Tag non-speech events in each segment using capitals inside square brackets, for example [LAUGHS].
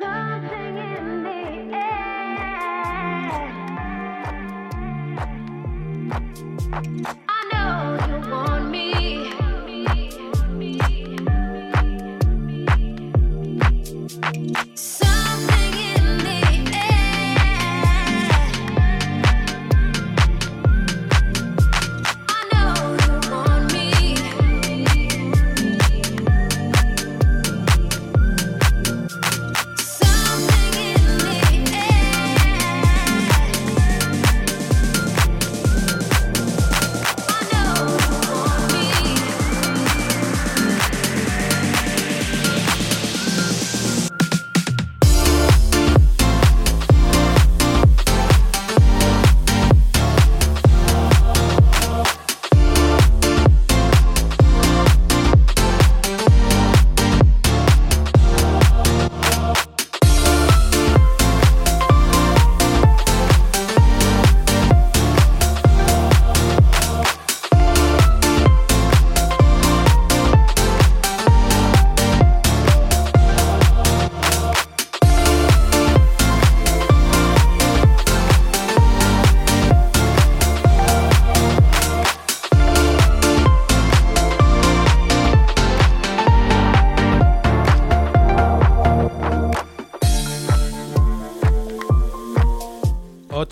I know you want me.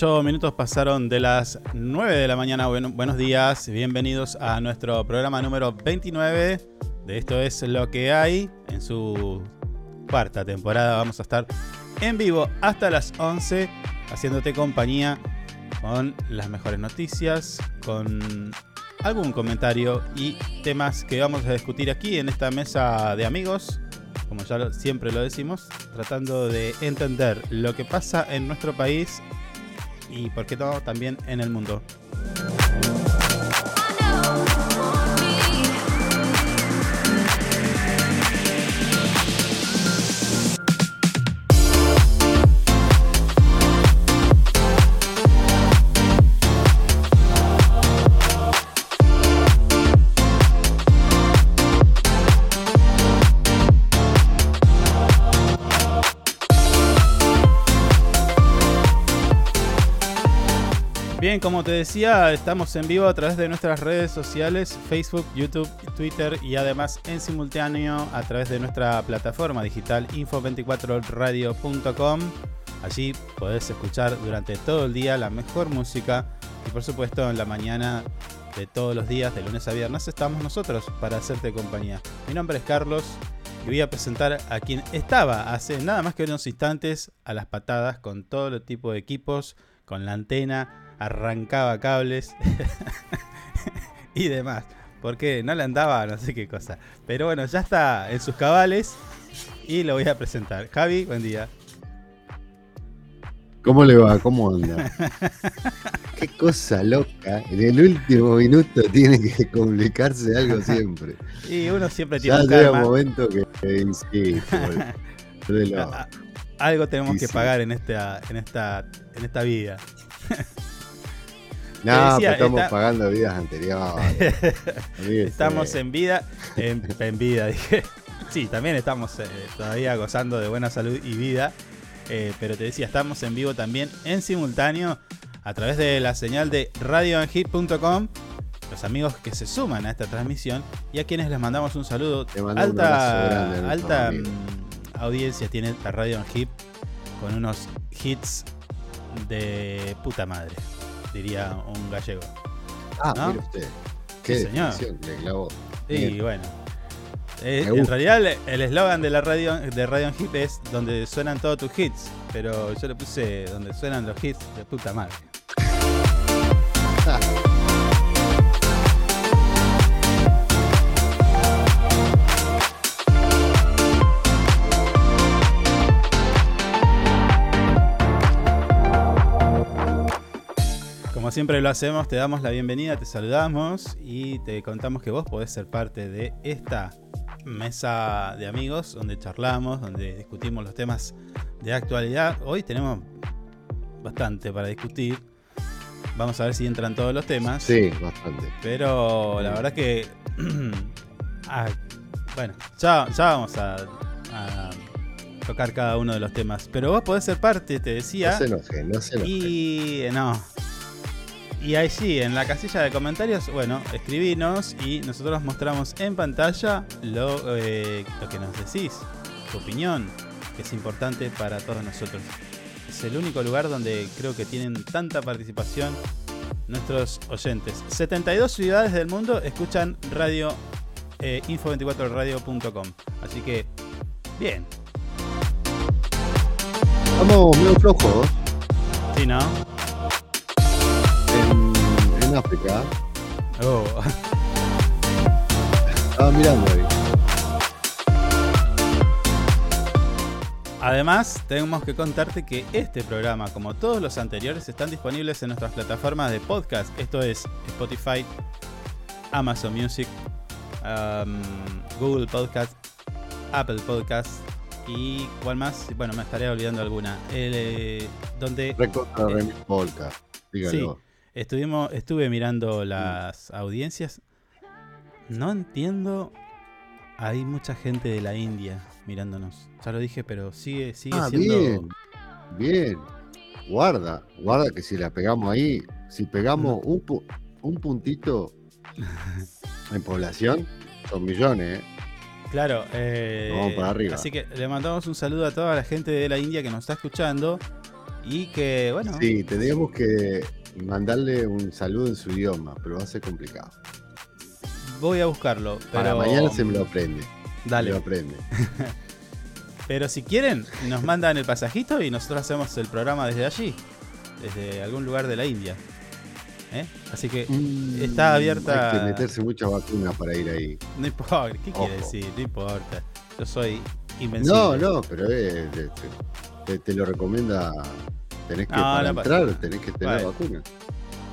Minutos pasaron de las 9 de la mañana. buenos días, bienvenidos a nuestro programa número 29 de Esto es lo que hay. En su cuarta temporada vamos a estar en vivo hasta las 11 haciéndote compañía con las mejores noticias, con algún comentario y temas que vamos a discutir aquí en esta mesa de amigos como ya siempre lo decimos, tratando de entender lo que pasa en nuestro país y, por qué también en el mundo. Bien, como te decía, estamos en vivo a través de nuestras redes sociales, Facebook, YouTube, Twitter y además en simultáneo a través de nuestra plataforma digital info24radio.com. Allí podés escuchar durante todo el día la mejor música y por supuesto en la mañana de todos los días, de lunes a viernes, estamos nosotros para hacerte compañía. Mi nombre es Carlos y voy a presentar a quien estaba hace nada más que unos instantes a las patadas con todo el tipo de equipos, con la antena arrancaba cables [LAUGHS] y demás. Porque no le andaba no sé qué cosa. Pero bueno, ya está en sus cabales y lo voy a presentar. Javi, buen día. ¿Cómo le va? ¿Cómo anda? [LAUGHS] Qué cosa loca. En el último minuto tiene que complicarse algo siempre. Y uno siempre tiene ya un llega un momento que, [LAUGHS] Algo tenemos que pagar en esta, en esta, en esta vida. No, estamos pagando vidas anteriores. [LAUGHS] estamos en vida, en, vida, dije. Sí, también estamos eh, todavía gozando de buena salud y vida. Eh, pero te decía, estamos en vivo también en simultáneo a través de la señal de radioanhit.com. Los amigos que se suman a esta transmisión y a quienes les mandamos un saludo. alta alta mm, audiencia tiene la Radio Hip con unos hits de puta madre diría un gallego. Ah, mire usted. Qué señor. le clavó. Y bueno. Eh, en realidad el eslogan de la radio de Radio Hit es donde suenan todos tus hits, pero yo le puse donde suenan los hits de puta madre. [LAUGHS] siempre lo hacemos, te damos la bienvenida, te saludamos y te contamos que vos podés ser parte de esta mesa de amigos donde charlamos, donde discutimos los temas de actualidad. Hoy tenemos bastante para discutir. Vamos a ver si entran todos los temas. Sí, bastante. Pero la verdad que... [CLEARS THROAT] ah, bueno, ya, ya vamos a, tocar cada uno de los temas. Pero vos podés ser parte, te decía. No se enoje, no se enoje. Y no. Y ahí sí, en la casilla de comentarios, bueno, escribinos y nosotros mostramos en pantalla lo, eh, lo que nos decís, tu opinión, que es importante para todos nosotros. Es el único lugar donde creo que tienen tanta participación nuestros oyentes. 72 ciudades del mundo escuchan radio eh, info24radio.com. Así que, bien. Vamos medio flojos Sí, ¿no? En, África. Oh. Estaba mirando ahí. Además, tenemos que contarte que este programa, como todos los anteriores, están disponibles en nuestras plataformas de podcast. Esto es Spotify, Amazon Music, um, Google Podcast, Apple Podcast y ¿cuál más? Bueno, me estaré olvidando alguna. El, eh, donde Recontra Eh, Remix Podcast. Dígalo. Estuvimos, estuve mirando las audiencias. No entiendo. Hay mucha gente de la India mirándonos. Ya lo dije, pero sigue, sigue Ah, siendo. bien. Bien. Guarda, guarda que si la pegamos ahí, si pegamos un, pu- un puntito [LAUGHS] en población, son millones, ¿eh? Claro, eh, Vamos para arriba. Así que le mandamos un saludo a toda la gente de la India que nos está escuchando y que, bueno, Sí, tendríamos que mandarle un saludo en su idioma, pero va a ser complicado. voy a buscarlo. Para pero- mañana se me lo aprende. Se Dale. lo aprende. [LAUGHS] Pero si quieren, nos mandan el pasajito y nosotros hacemos el programa desde allí, desde algún lugar de la India. ¿Eh? Así que Mm, Está abierta- Hay que meterse mucha vacuna para ir ahí. no importa, ¿qué quiere decir? No importa. Yo soy invencible. No, no, pero eh, te- te lo recomienda. Tenés que No, para no entrar, tenés que tener Bueno. vacuna.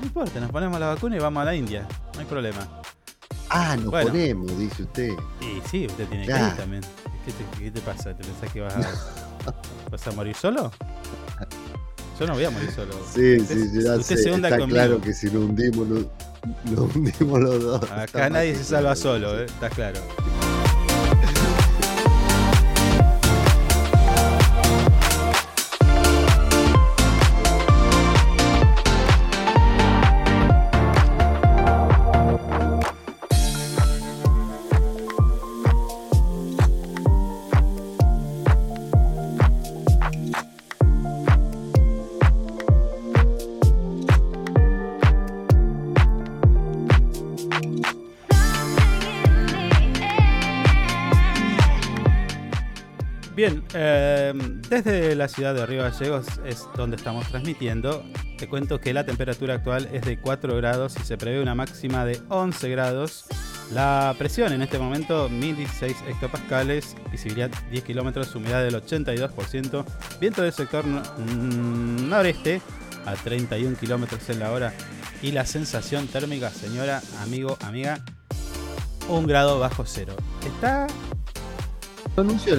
No importa, nos ponemos la vacuna y vamos a la India. No hay problema. Ah, nos Bueno. ponemos, dice usted. Y sí, usted tiene que ir también. ¿Qué te, qué te pasa? ¿Te pensás que vas a, [LAUGHS] vas a morir solo? Yo no voy a morir solo. Sí, Usted- sí, ya usted sé. se Está conmigo. claro que si nos hundimos, nos, nos hundimos los dos. Acá nadie se salva solo, sí. ¿eh? está claro. Desde la ciudad de Río Gallegos es donde estamos transmitiendo. Te cuento que la temperatura actual es de 4 grados y se prevé una máxima de 11 grados. La presión en este momento 1016 hectopascales, visibilidad 10 kilómetros, humedad del 82%, viento del sector mm, noreste a 31 kilómetros en la hora y la sensación térmica, señora, amigo, amiga, un grado bajo cero. Está No anuncio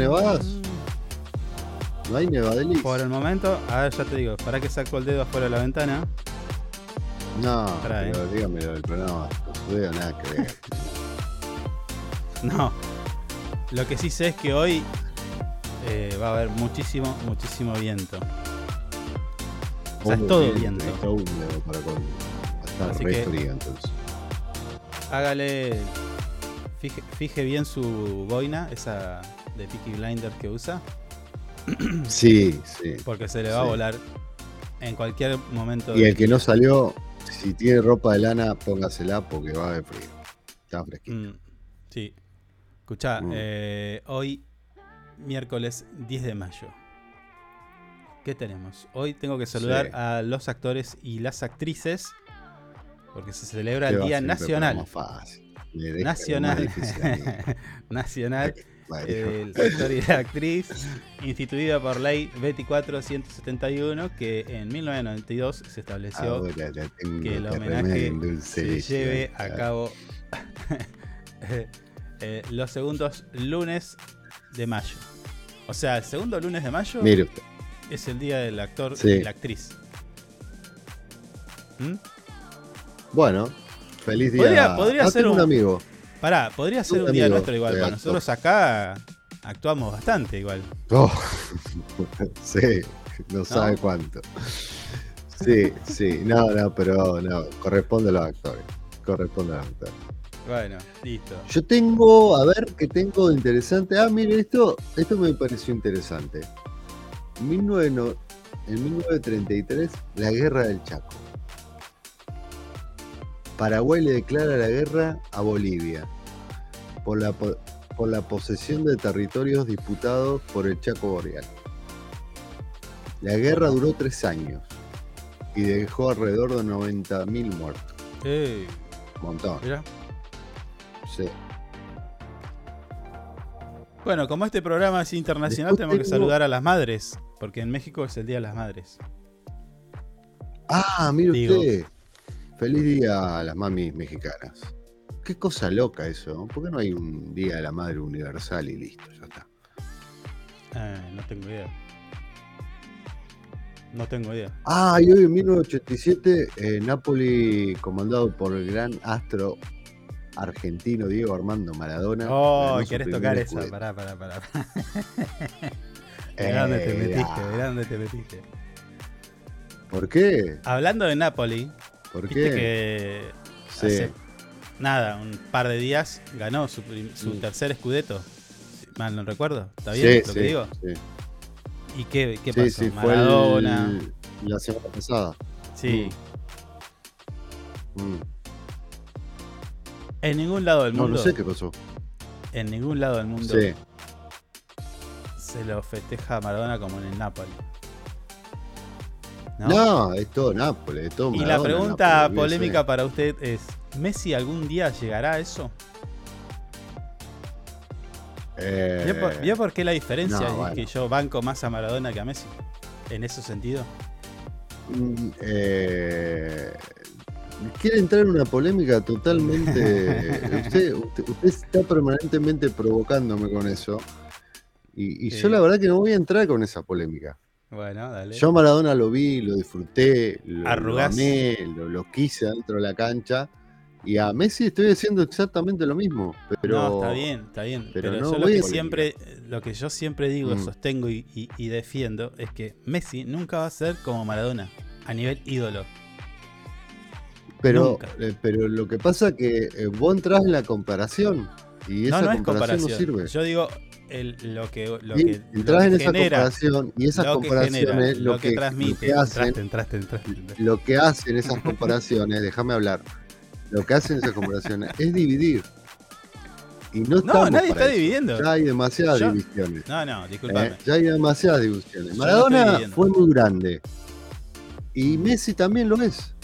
Por el momento, a ver, ya te digo, para que saco el dedo afuera de la ventana. No, Pará, pero dígamelo del programa. No veo nada que ver. [LAUGHS] No. Lo que sí sé es que hoy eh, va a haber muchísimo, muchísimo viento. O sea, es todo viento. Está húmedo para con. Estar Así re que- entonces. Hágale. Fije, fije bien su boina, esa de Peaky Blinders que usa, Sí, sí. porque se le va a volar en cualquier momento. Y el que no salió, si tiene ropa de lana, póngasela porque va a haber frío. Está fresquito. Mm, sí. Escuchá, Mm. eh, hoy, miércoles 10 de mayo. ¿Qué tenemos? Hoy tengo que saludar Sí. a los actores y las actrices. Porque se celebra el Día Nacional. fácil. Nacional. [LAUGHS] Nacional Del actor y la actriz. instituida por ley 24171. Que en 1992 se estableció tengo que el homenaje se lleve ah, a cabo [LAUGHS] eh, los segundos lunes de mayo. O sea, el segundo lunes de mayo Mire es el día del actor Sí. y la actriz. ¿Mm? Bueno, feliz día. Podría- podría Ah, ser un- amigo. Pará, podría ser Un un día nuestro igual. Para nosotros acá actuamos bastante igual. Oh, [LAUGHS] sí, no sabe cuánto. Sí, sí, no, no, pero no, corresponde a los actores. Corresponde a los actores. Bueno, listo. Yo tengo, a ver, ¿qué tengo interesante? Ah, mire, esto, esto me pareció interesante. En 1933, la guerra del Chaco. Paraguay le declara la guerra a Bolivia por la, por la posesión de territorios disputados por el Chaco Boreal. La guerra duró tres años y dejó alrededor de 90.000 muertos. Eh, Montón. mira. Sí. Bueno, como este programa es internacional, Después tenemos que tengo- saludar a las madres, porque en México es el Día de las Madres. Ah, mire Digo. usted. Feliz día a las mamis mexicanas. Qué cosa loca eso. ¿Por qué no hay un día de la madre universal y listo? Ya está. Eh, no tengo idea. No tengo idea. Ah, y hoy en 1987, eh, Napoli, comandado por el gran astro argentino Diego Armando Maradona. Oh, ¿querés tocar esa? Pará, pará, pará. Mirá dónde te Eh, metiste, ah, mirá dónde te metiste. ¿Por qué? Hablando de Napoli, ¿Por viste qué? que Sí. hace nada, un par de días ganó su, Mm. tercer escudeto. Mal no recuerdo. ¿Está bien Sí, lo que digo? sí. ¿Y qué, qué pasó? sí, fue Maradona. el- la semana pasada. Sí. Mm. En ningún lado del No, mundo. no sé qué pasó. En ningún lado del mundo Sí. se lo festeja a Maradona como en el Napoli. ¿No? No, es todo Nápoles, es todo y la Maradona, pregunta Nápoles, polémica para usted es: ¿Messi algún día llegará a eso? Eh, ¿Vio por, vio por qué la diferencia no, es bueno. que yo banco más a Maradona que a Messi? En ese sentido. mm, eh, quiere entrar en una polémica totalmente. [LAUGHS] usted, usted, usted está permanentemente provocándome con eso. Y, y Sí. yo la verdad que no voy a entrar con esa polémica. Bueno, dale. Yo Maradona lo vi, lo disfruté, lo, lo Arrugás. amé, lo, lo quise dentro de la cancha. Y a Messi estoy haciendo exactamente lo mismo. Pero no, está bien, está bien. pero Pero, no yo lo que siempre, lo que yo siempre digo, Mm. sostengo y, y- y defiendo es que Messi nunca va a ser como Maradona a nivel ídolo. Pero, eh, pero lo que pasa que eh, vos entras en la comparación y esa no, no es comparación, comparación. no sirve. Yo digo el- lo que, lo Y que, lo entras que en esa comparación y esas lo que comparaciones lo, lo, que, que, transmite. lo que hacen, lo que hacen esas [LAUGHS] comparaciones, déjame hablar, lo que hacen esas comparaciones es dividir. Y no, No, nadie está eso. dividiendo. Ya hay demasiadas Yo- divisiones. No, no, ¿eh? disculpame. Ya hay demasiadas divisiones. No Maradona fue muy grande. Y Messi también lo es.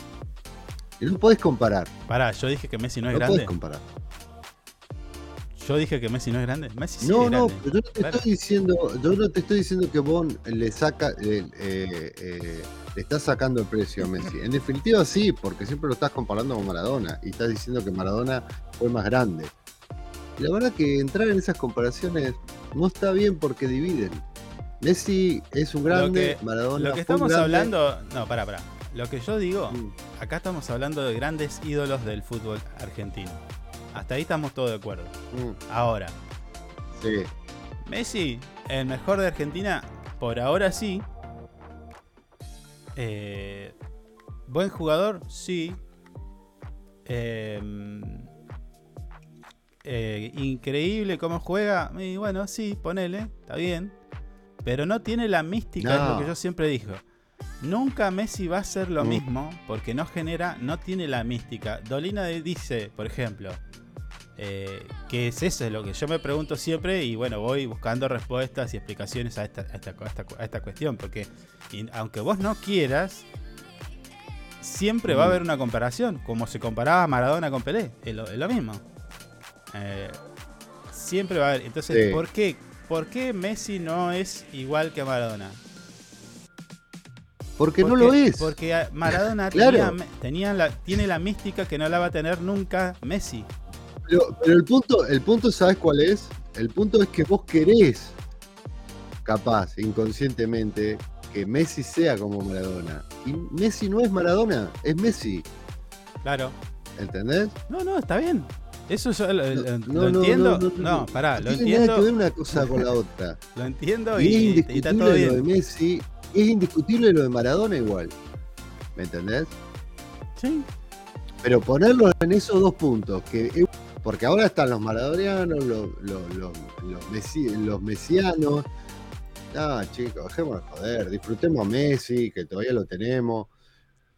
Y no podés comparar. Pará, yo dije que Messi no es No grande. podés comparar. Yo dije que Messi no es grande. Messi sí No, es no, grande. pero yo no te Claro. estoy diciendo, yo no te estoy diciendo que vos le saca, eh, eh, eh, le estás sacando el precio a Messi. En definitiva sí, porque siempre lo estás comparando con Maradona y estás diciendo que Maradona fue más grande. Y la verdad que entrar en esas comparaciones no está bien porque dividen. Messi es un grande, que- Maradona Lo que fue un estamos grande. hablando. No, pará, pará. Lo que yo digo, Mm, acá estamos hablando de grandes ídolos del fútbol argentino. Hasta ahí estamos todos de acuerdo. mm, Ahora, sí. Messi, el mejor de Argentina, por ahora sí. Eh, Buen jugador, sí. Eh, eh, increíble cómo juega. Y bueno, sí, ponele, está bien. Pero no tiene la mística, es lo que yo siempre digo. Nunca Messi va a ser lo Mm. mismo porque no genera, no tiene la mística. Dolina dice, por ejemplo, eh, que es eso es lo que yo me pregunto siempre y bueno, voy buscando respuestas y explicaciones a esta, a esta, a esta- a esta cuestión. Porque y aunque vos no quieras, siempre va a Mm. haber una comparación, como se comparaba Maradona con Pelé, es lo, es lo mismo. Eh, siempre va a haber. Entonces, Sí. ¿por qué? ¿Por qué Messi no es igual que Maradona? Porque, no lo es. Porque Maradona [LAUGHS] Claro. tenía, me- tenía la, tiene la mística que no la va a tener nunca Messi. Pero, pero el punto, el punto, ¿sabes cuál es? El punto es que vos querés, capaz, inconscientemente, que Messi sea como Maradona. Y Messi no es Maradona, es Messi. Claro. ¿Entendés? No, no, está bien. Eso yo lo, No, lo no, entiendo. no, No, no, no. pará, lo No tiene nada que ver entiendo. una cosa con la otra. [LAUGHS] Lo entiendo Y es y está indiscutible todo lo de bien. Messi. Es indiscutible lo de Maradona igual. ¿Me entendés? Sí. Pero ponerlo en esos dos puntos, que porque ahora están los maradonianos, los, los, los, los, mesi- los mesianos. No, chicos, dejémonos joder, disfrutemos a Messi, que todavía lo tenemos.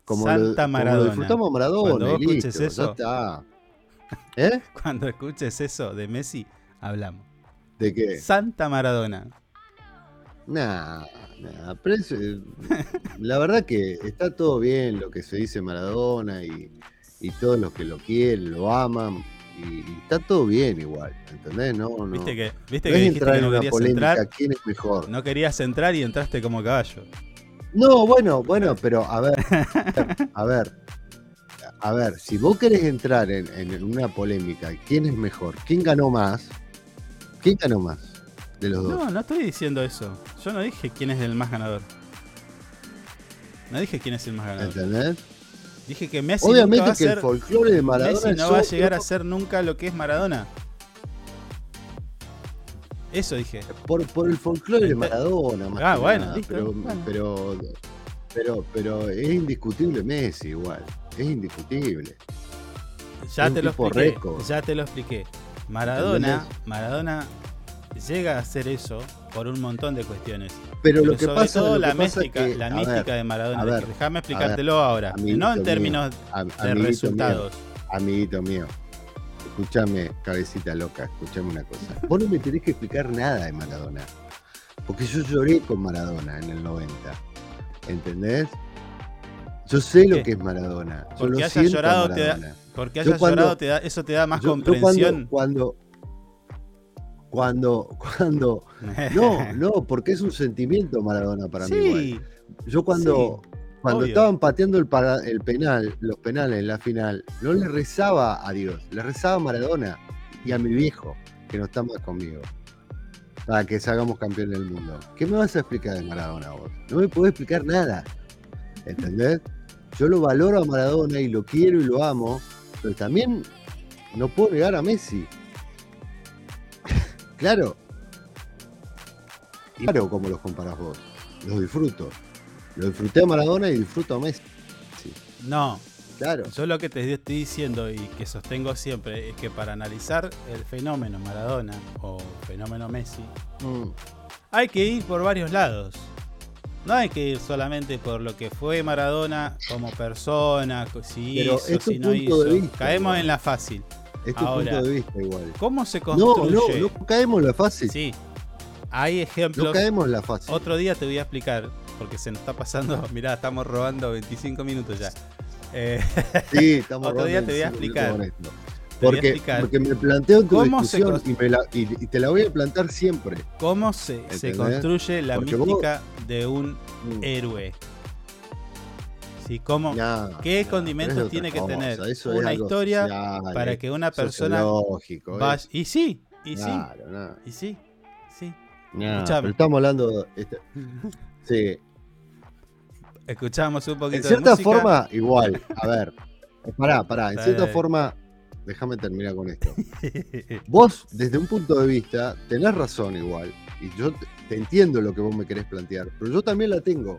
Como lo, Santa como lo Maradona. disfrutamos a Maradona, Cuando vos y listo, escuches ya eso. está. [LAUGHS] ¿Eh? Cuando escuches eso de Messi, hablamos. ¿De qué? Santa Maradona. Nah, nah, pero es, eh, la verdad que está todo bien lo que se dice Maradona y, y todos los que lo quieren, lo aman, y, y está todo bien igual, ¿entendés? No, no. Viste que, viste no que dijiste que no querías polémica entrar. quién es mejor. No querías entrar y entraste como caballo. No, bueno, bueno, pero a ver, a ver, a ver, si vos querés entrar en, en una polémica, ¿quién es mejor? ¿Quién ganó más? ¿Quién ganó más de los dos? No, no estoy diciendo eso. Yo no dije quién es el más ganador. No dije quién es el más ganador. ¿Entendés? Dije que Messi nunca va Obviamente a que el folclore de Maradona Messi no va a llegar a ser nunca lo que es Maradona. Eso dije. por, por el folclore de Maradona, más Ah, que bueno, nada, listo, pero, bueno. pero, pero, pero es indiscutible Messi igual, es indiscutible. Ya Es te lo expliqué. récord. Ya te lo expliqué. Maradona, ¿Entendés? Maradona llega a hacer eso por un montón de cuestiones. Pero lo que sobre pasa, todo lo la que mística, que, la mística ver, de Maradona. Déjame explicártelo ahora. no en términos de mío, resultados. amiguito mío, escúchame, cabecita loca, escúchame una cosa. Vos no me tenés que explicar nada de Maradona, porque yo lloré con Maradona en el 90, ¿entendés? Yo sé lo que es Maradona. Yo Porque lo hayas llorado te da- Maradona. Porque Yo hayas cuando- llorado, te da, eso te da más Yo- yo comprensión. cuando, cuando, cuando, no, [LAUGHS] no, porque es un sentimiento Maradona para mí. igual. Yo cuando, cuando obvio. estaban pateando el, para- el penal, los penales en la final, no le rezaba a Dios, le rezaba a Maradona y a mi viejo, que no está más conmigo, para que salgamos campeón del mundo. ¿Qué me vas a explicar de Maradona vos? No me podés explicar nada, ¿entendés? Yo lo valoro a Maradona y lo quiero y lo amo, pero también no puedo negar a Messi. Claro. Y claro, como los comparás vos. Los disfruto. Lo disfruté a Maradona y disfruto a Messi. no. Claro. Yo lo que te estoy diciendo y que sostengo siempre es que para analizar el fenómeno Maradona o fenómeno Messi, Mm. hay que ir por varios lados. No hay que ir solamente por lo que fue Maradona como persona, si Pero hizo, es tu si no hizo. vista, Caemos en la fácil. Es tu Ahora, punto de vista igual. ¿Cómo se No, construye? no, no caemos en la fácil. Sí, hay No ejemplos. caemos en la fácil. Otro día te voy a explicar, porque se nos está pasando, [LAUGHS] mirá, estamos robando 25 minutos ya. Eh, Sí, [LAUGHS] estamos Otro día te voy a explicar. Porque, explicar porque me planteo tu discusión y, me la- y- y te la voy a plantar siempre. cómo se, se construye la Porque vos- mística de un Mm. héroe. Sí, cómo, Nah, ¿Qué nah, condimentos tiene que cosa, tener una historia social, para que una persona vaya... Y sí, y sí, y sí, sí. pero estamos hablando. este- sí, Escuchamos un en poquito de cierta música. forma, igual. A ver, [LAUGHS] pará, pará. En cierta forma, déjame terminar con esto. [LAUGHS] Vos, desde un punto de vista, tenés razón igual. Y yo te entiendo lo que vos me querés plantear, pero yo también la tengo.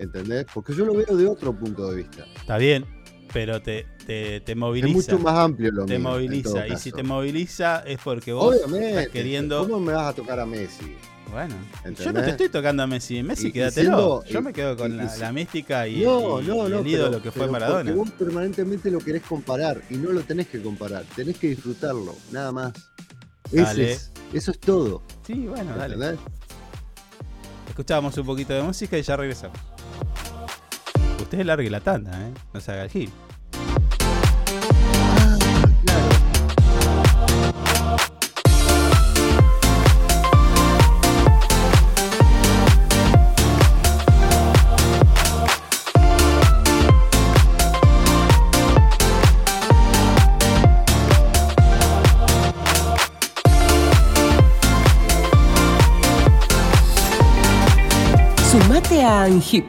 ¿Entendés? Porque yo lo veo de otro punto de vista. Está bien, pero te, te, te Es moviliza. mucho más amplio lo te mío, en moviliza. Y si te moviliza es porque vos Obviamente. estás queriendo. ¿Cómo me vas a tocar a Messi? Bueno, yo no ¿Entendés? te estoy tocando a Messi. Messi, Y- y quédatelo. siendo- yo me quedo con y- la, mística y, No, no, el pero- ídolo que fue pero Maradona. Porque vos permanentemente lo querés comparar y no lo tenés que comparar. Tenés que disfrutarlo, nada más. Ese es- eso es todo. Sí, bueno, dale. ¿entendés? Escuchábamos un poquito de música y ya regresamos. Usted largue la tanda, ¿eh? No se haga el gil. Sumate a ANGIP,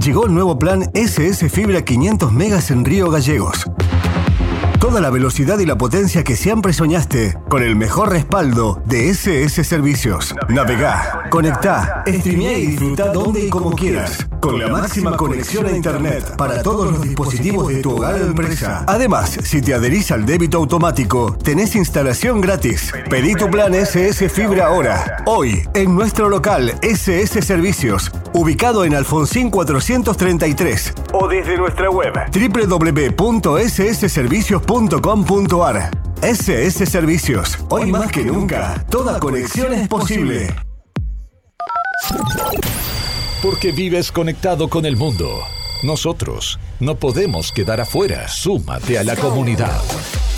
Llegó el nuevo plan SS Fibra 500 megas en Río Gallegos. Toda la velocidad y la potencia que siempre soñaste con el mejor respaldo de SS Servicios. Navegá, conectá, streamea y disfruta donde y como quieras. Con la máxima conexión a Internet para todos los dispositivos de tu hogar o empresa. Además, si te adherís al débito automático, tenés instalación gratis. Pedí tu plan SS Fibra ahora. Hoy, en nuestro local SS Servicios, ubicado en Alfonsín 433. O desde nuestra web www.ssservicios.com.ar. SS Servicios. Hoy más que nunca, toda conexión es posible. Porque vives conectado con el mundo. Nosotros no podemos quedar afuera. Súmate a la comunidad.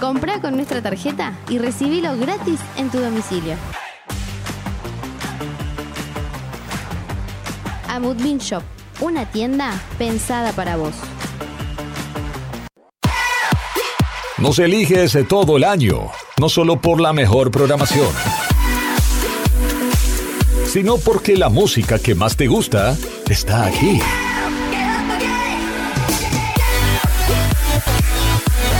Comprá con nuestra tarjeta y recibilo gratis en tu domicilio. Amudbin Shop, una tienda pensada para vos. Nos eliges todo el año, no solo por la mejor programación, sino porque la música que más te gusta está aquí.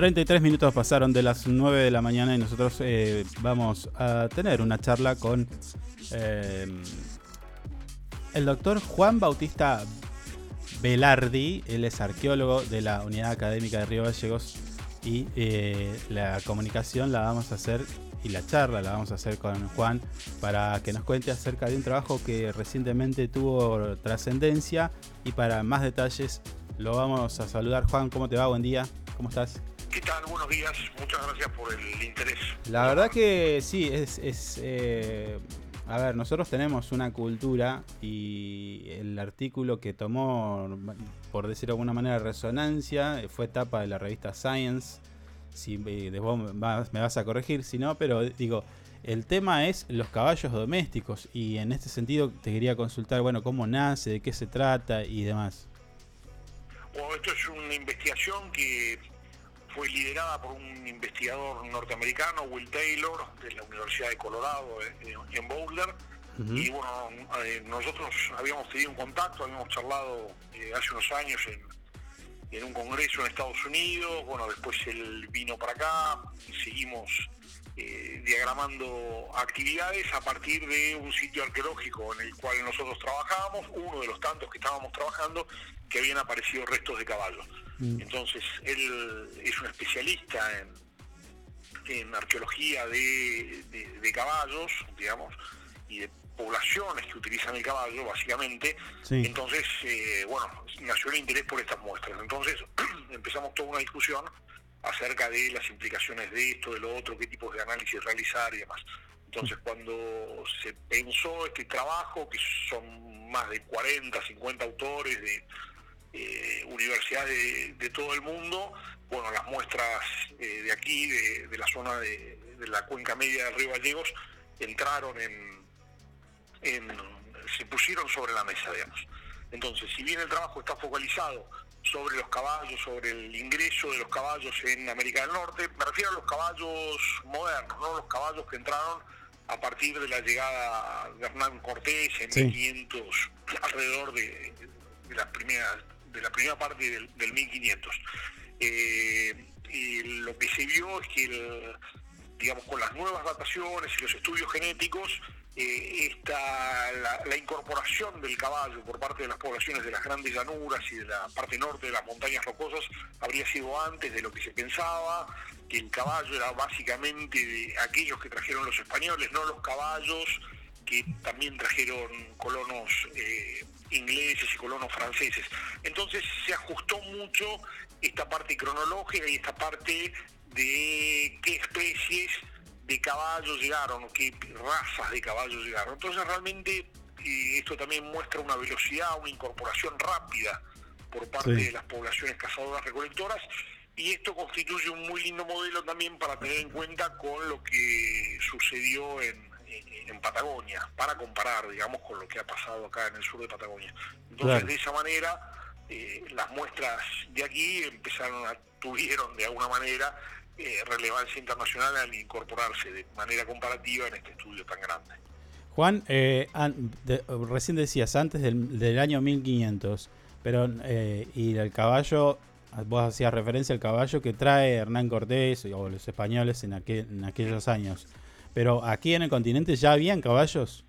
33 minutos pasaron de las 9 de la mañana y nosotros eh, vamos a tener una charla con eh, el doctor Juan Bautista Velardi. Él es arqueólogo de la Unidad Académica de Río Gallegos y eh, la comunicación la vamos a hacer y la charla la vamos a hacer con Juan para que nos cuente acerca de un trabajo que recientemente tuvo trascendencia y para más detalles lo vamos a saludar. Juan, ¿cómo te va? Buen día, ¿cómo estás? Buenos días, muchas gracias por el interés. La verdad que sí, es... es eh, a ver, nosotros tenemos una cultura y el artículo que tomó, por decir de alguna manera, resonancia, fue etapa de la revista Science. Si vos me vas a corregir, si no, pero digo, el tema es los caballos domésticos. Y en este sentido te quería consultar, bueno, cómo nace, de qué se trata y demás. Bueno, esto es una investigación que fue liderada por un investigador norteamericano, Will Taylor, de la Universidad de Colorado eh, en Boulder. Y bueno, eh, nosotros habíamos tenido un contacto, habíamos charlado eh, hace unos años en, en un congreso en Estados Unidos, bueno, después él vino para acá, y seguimos eh, diagramando actividades a partir de un sitio arqueológico en el cual nosotros trabajábamos, uno de los tantos que estábamos trabajando, que habían aparecido restos de caballos. Mm. Entonces, él es un especialista en, arqueología de, de caballos, digamos, y de poblaciones que utilizan el caballo, básicamente. Entonces, eh, bueno, nació el interés por estas muestras. Entonces, [CLEARS THROAT] empezamos toda una discusión acerca de las implicaciones de esto, de lo otro, qué tipos de análisis realizar y demás. Entonces, cuando se pensó este trabajo, que son más de 40, 50 autores de eh, universidades de, todo el mundo, bueno, las muestras eh, de aquí, de, la zona de, de la cuenca media del río Gallegos, entraron en, se pusieron sobre la mesa, digamos. Entonces, si bien el trabajo está focalizado sobre los caballos, sobre el ingreso de los caballos en América del Norte, me refiero a los caballos modernos, no los caballos que entraron a partir de la llegada de Hernán Cortés en 1500, alrededor de, la primera de la primera parte del, 1500. Eh, y lo que se vio es que, digamos, con las nuevas dataciones y los estudios genéticos, eh, la, incorporación del caballo por parte de las poblaciones de las grandes llanuras y de la parte norte de las montañas rocosas habría sido antes de lo que se pensaba, que el caballo era básicamente de aquellos que trajeron los españoles, no los caballos que también trajeron colonos eh, ingleses y colonos franceses. Entonces se ajustó mucho esta parte cronológica y esta parte de qué especies de caballos llegaron, qué razas de caballos llegaron. Entonces realmente esto también muestra una velocidad, una incorporación rápida por parte de las poblaciones cazadoras recolectoras y esto constituye un muy lindo modelo también para tener en cuenta con lo que sucedió en, Patagonia, para comparar, digamos, con lo que ha pasado acá en el sur de Patagonia. Entonces, de esa manera, eh, las muestras de aquí empezaron a, tuvieron de alguna manera eh, relevancia internacional al incorporarse de manera comparativa en este estudio tan grande. Juan, eh, recién decías antes del, año 1500, pero eh, y el caballo, vos hacías referencia al caballo que trae Hernán Cortés o los españoles en, en aquellos años. Pero aquí en el continente ya habían caballos.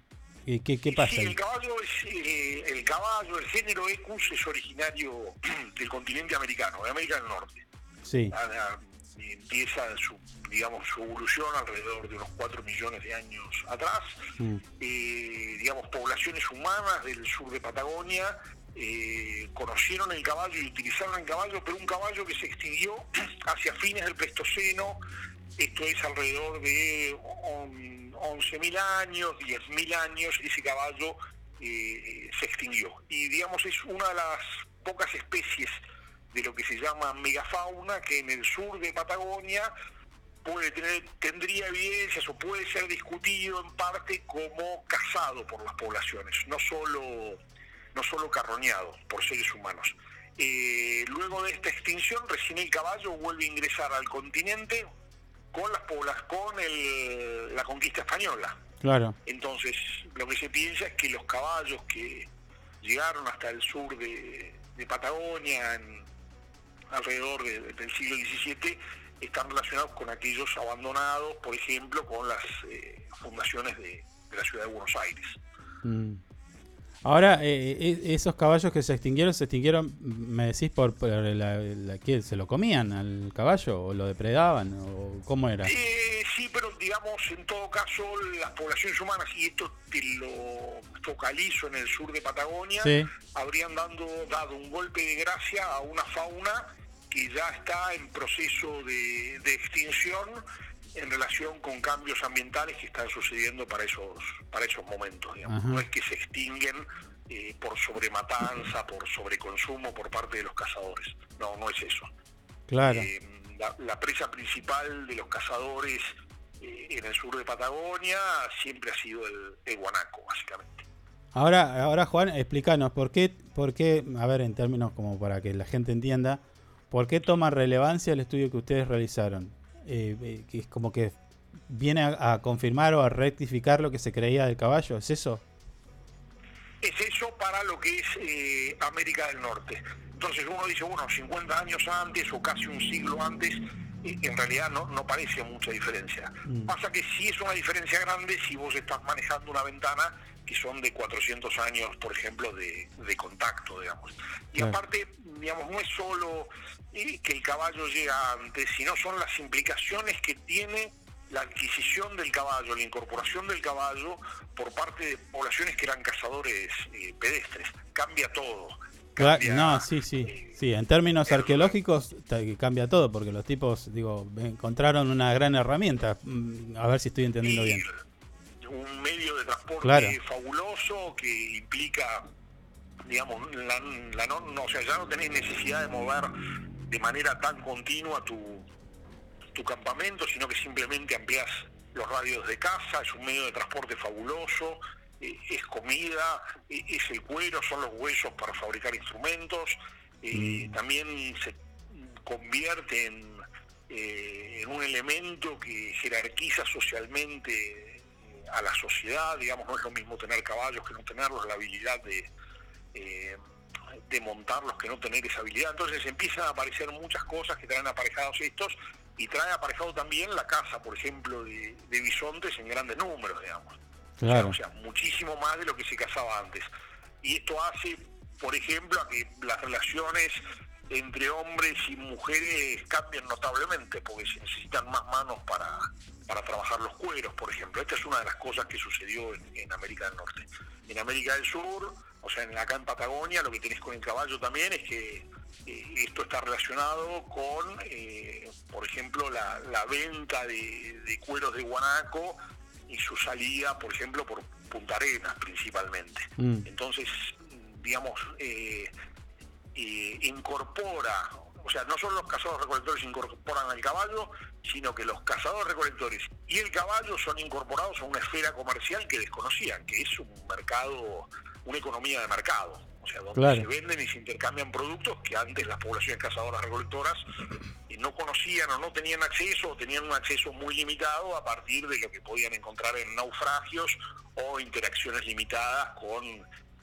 ¿Qué, qué, pasa? Sí, el caballo, es, el caballo, el género Ecus es originario [CLEARS THROAT] del continente americano, de América del Norte. Sí. Ah, ah, empieza su, digamos, su evolución alrededor de unos 4 millones de años atrás. Mm. Eh, digamos, poblaciones humanas del sur de Patagonia eh, conocieron el caballo y utilizaron el caballo, pero un caballo que se extinguió [CLEARS THROAT] hacia fines del Pleistoceno, esto es alrededor de 11.000 años, 10.000 años, ese caballo eh, se extinguió. Y digamos, es una de las pocas especies de lo que se llama megafauna, que en el sur de Patagonia puede tener, tendría evidencias o puede ser discutido en parte como cazado por las poblaciones, no solo, no solo carroñado por seres humanos. Eh, luego de esta extinción, recién el caballo vuelve a ingresar al continente con las poblas, con el, la conquista española. Claro. Entonces, lo que se piensa es que los caballos que llegaron hasta el sur de, de Patagonia en, alrededor del siglo XVII están relacionados con aquellos abandonados, por ejemplo, con las eh, fundaciones de, de la ciudad de Buenos Aires. Mm. Ahora, eh, eh, esos caballos que se extinguieron, se extinguieron, me decís, por, por la, la- ¿qué? ¿Se lo comían al caballo o lo depredaban? ¿O ¿Cómo era? Eh, sí, pero digamos, en todo caso, las poblaciones humanas, y esto te lo focalizo en el sur de Patagonia, Sí. habrían dando, dado un golpe de gracia a una fauna que ya está en proceso de, de extinción en relación con cambios ambientales que están sucediendo para esos, para esos momentos. digamos. No es que se extinguen eh, por sobrematanza, por sobreconsumo por parte de los cazadores. No, no es eso. Claro. Eh, la, la presa principal de los cazadores eh, en el sur de Patagonia siempre ha sido el, el guanaco, básicamente. Ahora, ahora Juan, explícanos, ¿por qué, ¿por qué, a ver, en términos como para que la gente entienda, ¿por qué toma relevancia el estudio que ustedes realizaron? Eh, eh, que es como que viene a, a confirmar o a rectificar lo que se creía del caballo, ¿es eso? Es eso para lo que es eh, América del Norte. Entonces uno dice, bueno, 50 años antes o casi un siglo antes, en realidad no, no parece mucha diferencia. Mm. Pasa que sí es una diferencia grande si vos estás manejando una ventana que son de 400 años, por ejemplo, de, de contacto, digamos. Y Claro. aparte, digamos, no es solo eh, que el caballo llega antes, sino son las implicaciones que tiene la adquisición del caballo, la incorporación del caballo por parte de poblaciones que eran cazadores eh, pedestres. Cambia todo. Cambia, no, sí, sí, sí. En términos arqueológicos cambia todo, porque los tipos, digo, encontraron una gran herramienta. Mm, A ver si estoy entendiendo bien. Un medio de transporte Claro. fabuloso que implica, digamos, la, la no, no- o sea, ya no tenés necesidad de mover de manera tan continua tu, tu campamento, sino que simplemente amplias los radios de caza, es un medio de transporte fabuloso, eh, es comida, eh, es el cuero, son los huesos para fabricar instrumentos, eh, también se convierte en, eh, en un elemento que jerarquiza socialmente a la sociedad, digamos, no es lo mismo tener caballos que no tenerlos, la habilidad de, eh, de montarlos que no tener esa habilidad. Entonces empiezan a aparecer muchas cosas que traen aparejados estos y trae aparejado también la caza, por ejemplo, de, de bisontes en grandes números, digamos. Claro. O sea, muchísimo más de lo que se cazaba antes. Y esto hace, por ejemplo, a que las relaciones entre hombres y mujeres cambien notablemente, porque se necesitan más manos para, para trabajar los cueros, por ejemplo. Esta es una de las cosas que sucedió en, en América del Norte. En América del Sur, o sea, en, acá en Patagonia, lo que tenés con el caballo también es que eh, esto está relacionado con, eh, por ejemplo, la, la venta de, de cueros de guanaco y su salida, por ejemplo, por Punta Arenas principalmente. Mm. Entonces, digamos, eh, eh, incorpora, o sea, no solo los cazadores recolectores incorporan al caballo, sino que los cazadores recolectores y el caballo son incorporados a una esfera comercial que desconocían, que es un mercado, una economía de mercado. O sea, donde Claro. se venden y se intercambian productos que antes las poblaciones cazadoras recolectoras no conocían o no tenían acceso o tenían un acceso muy limitado a partir de lo que podían encontrar en naufragios o interacciones limitadas con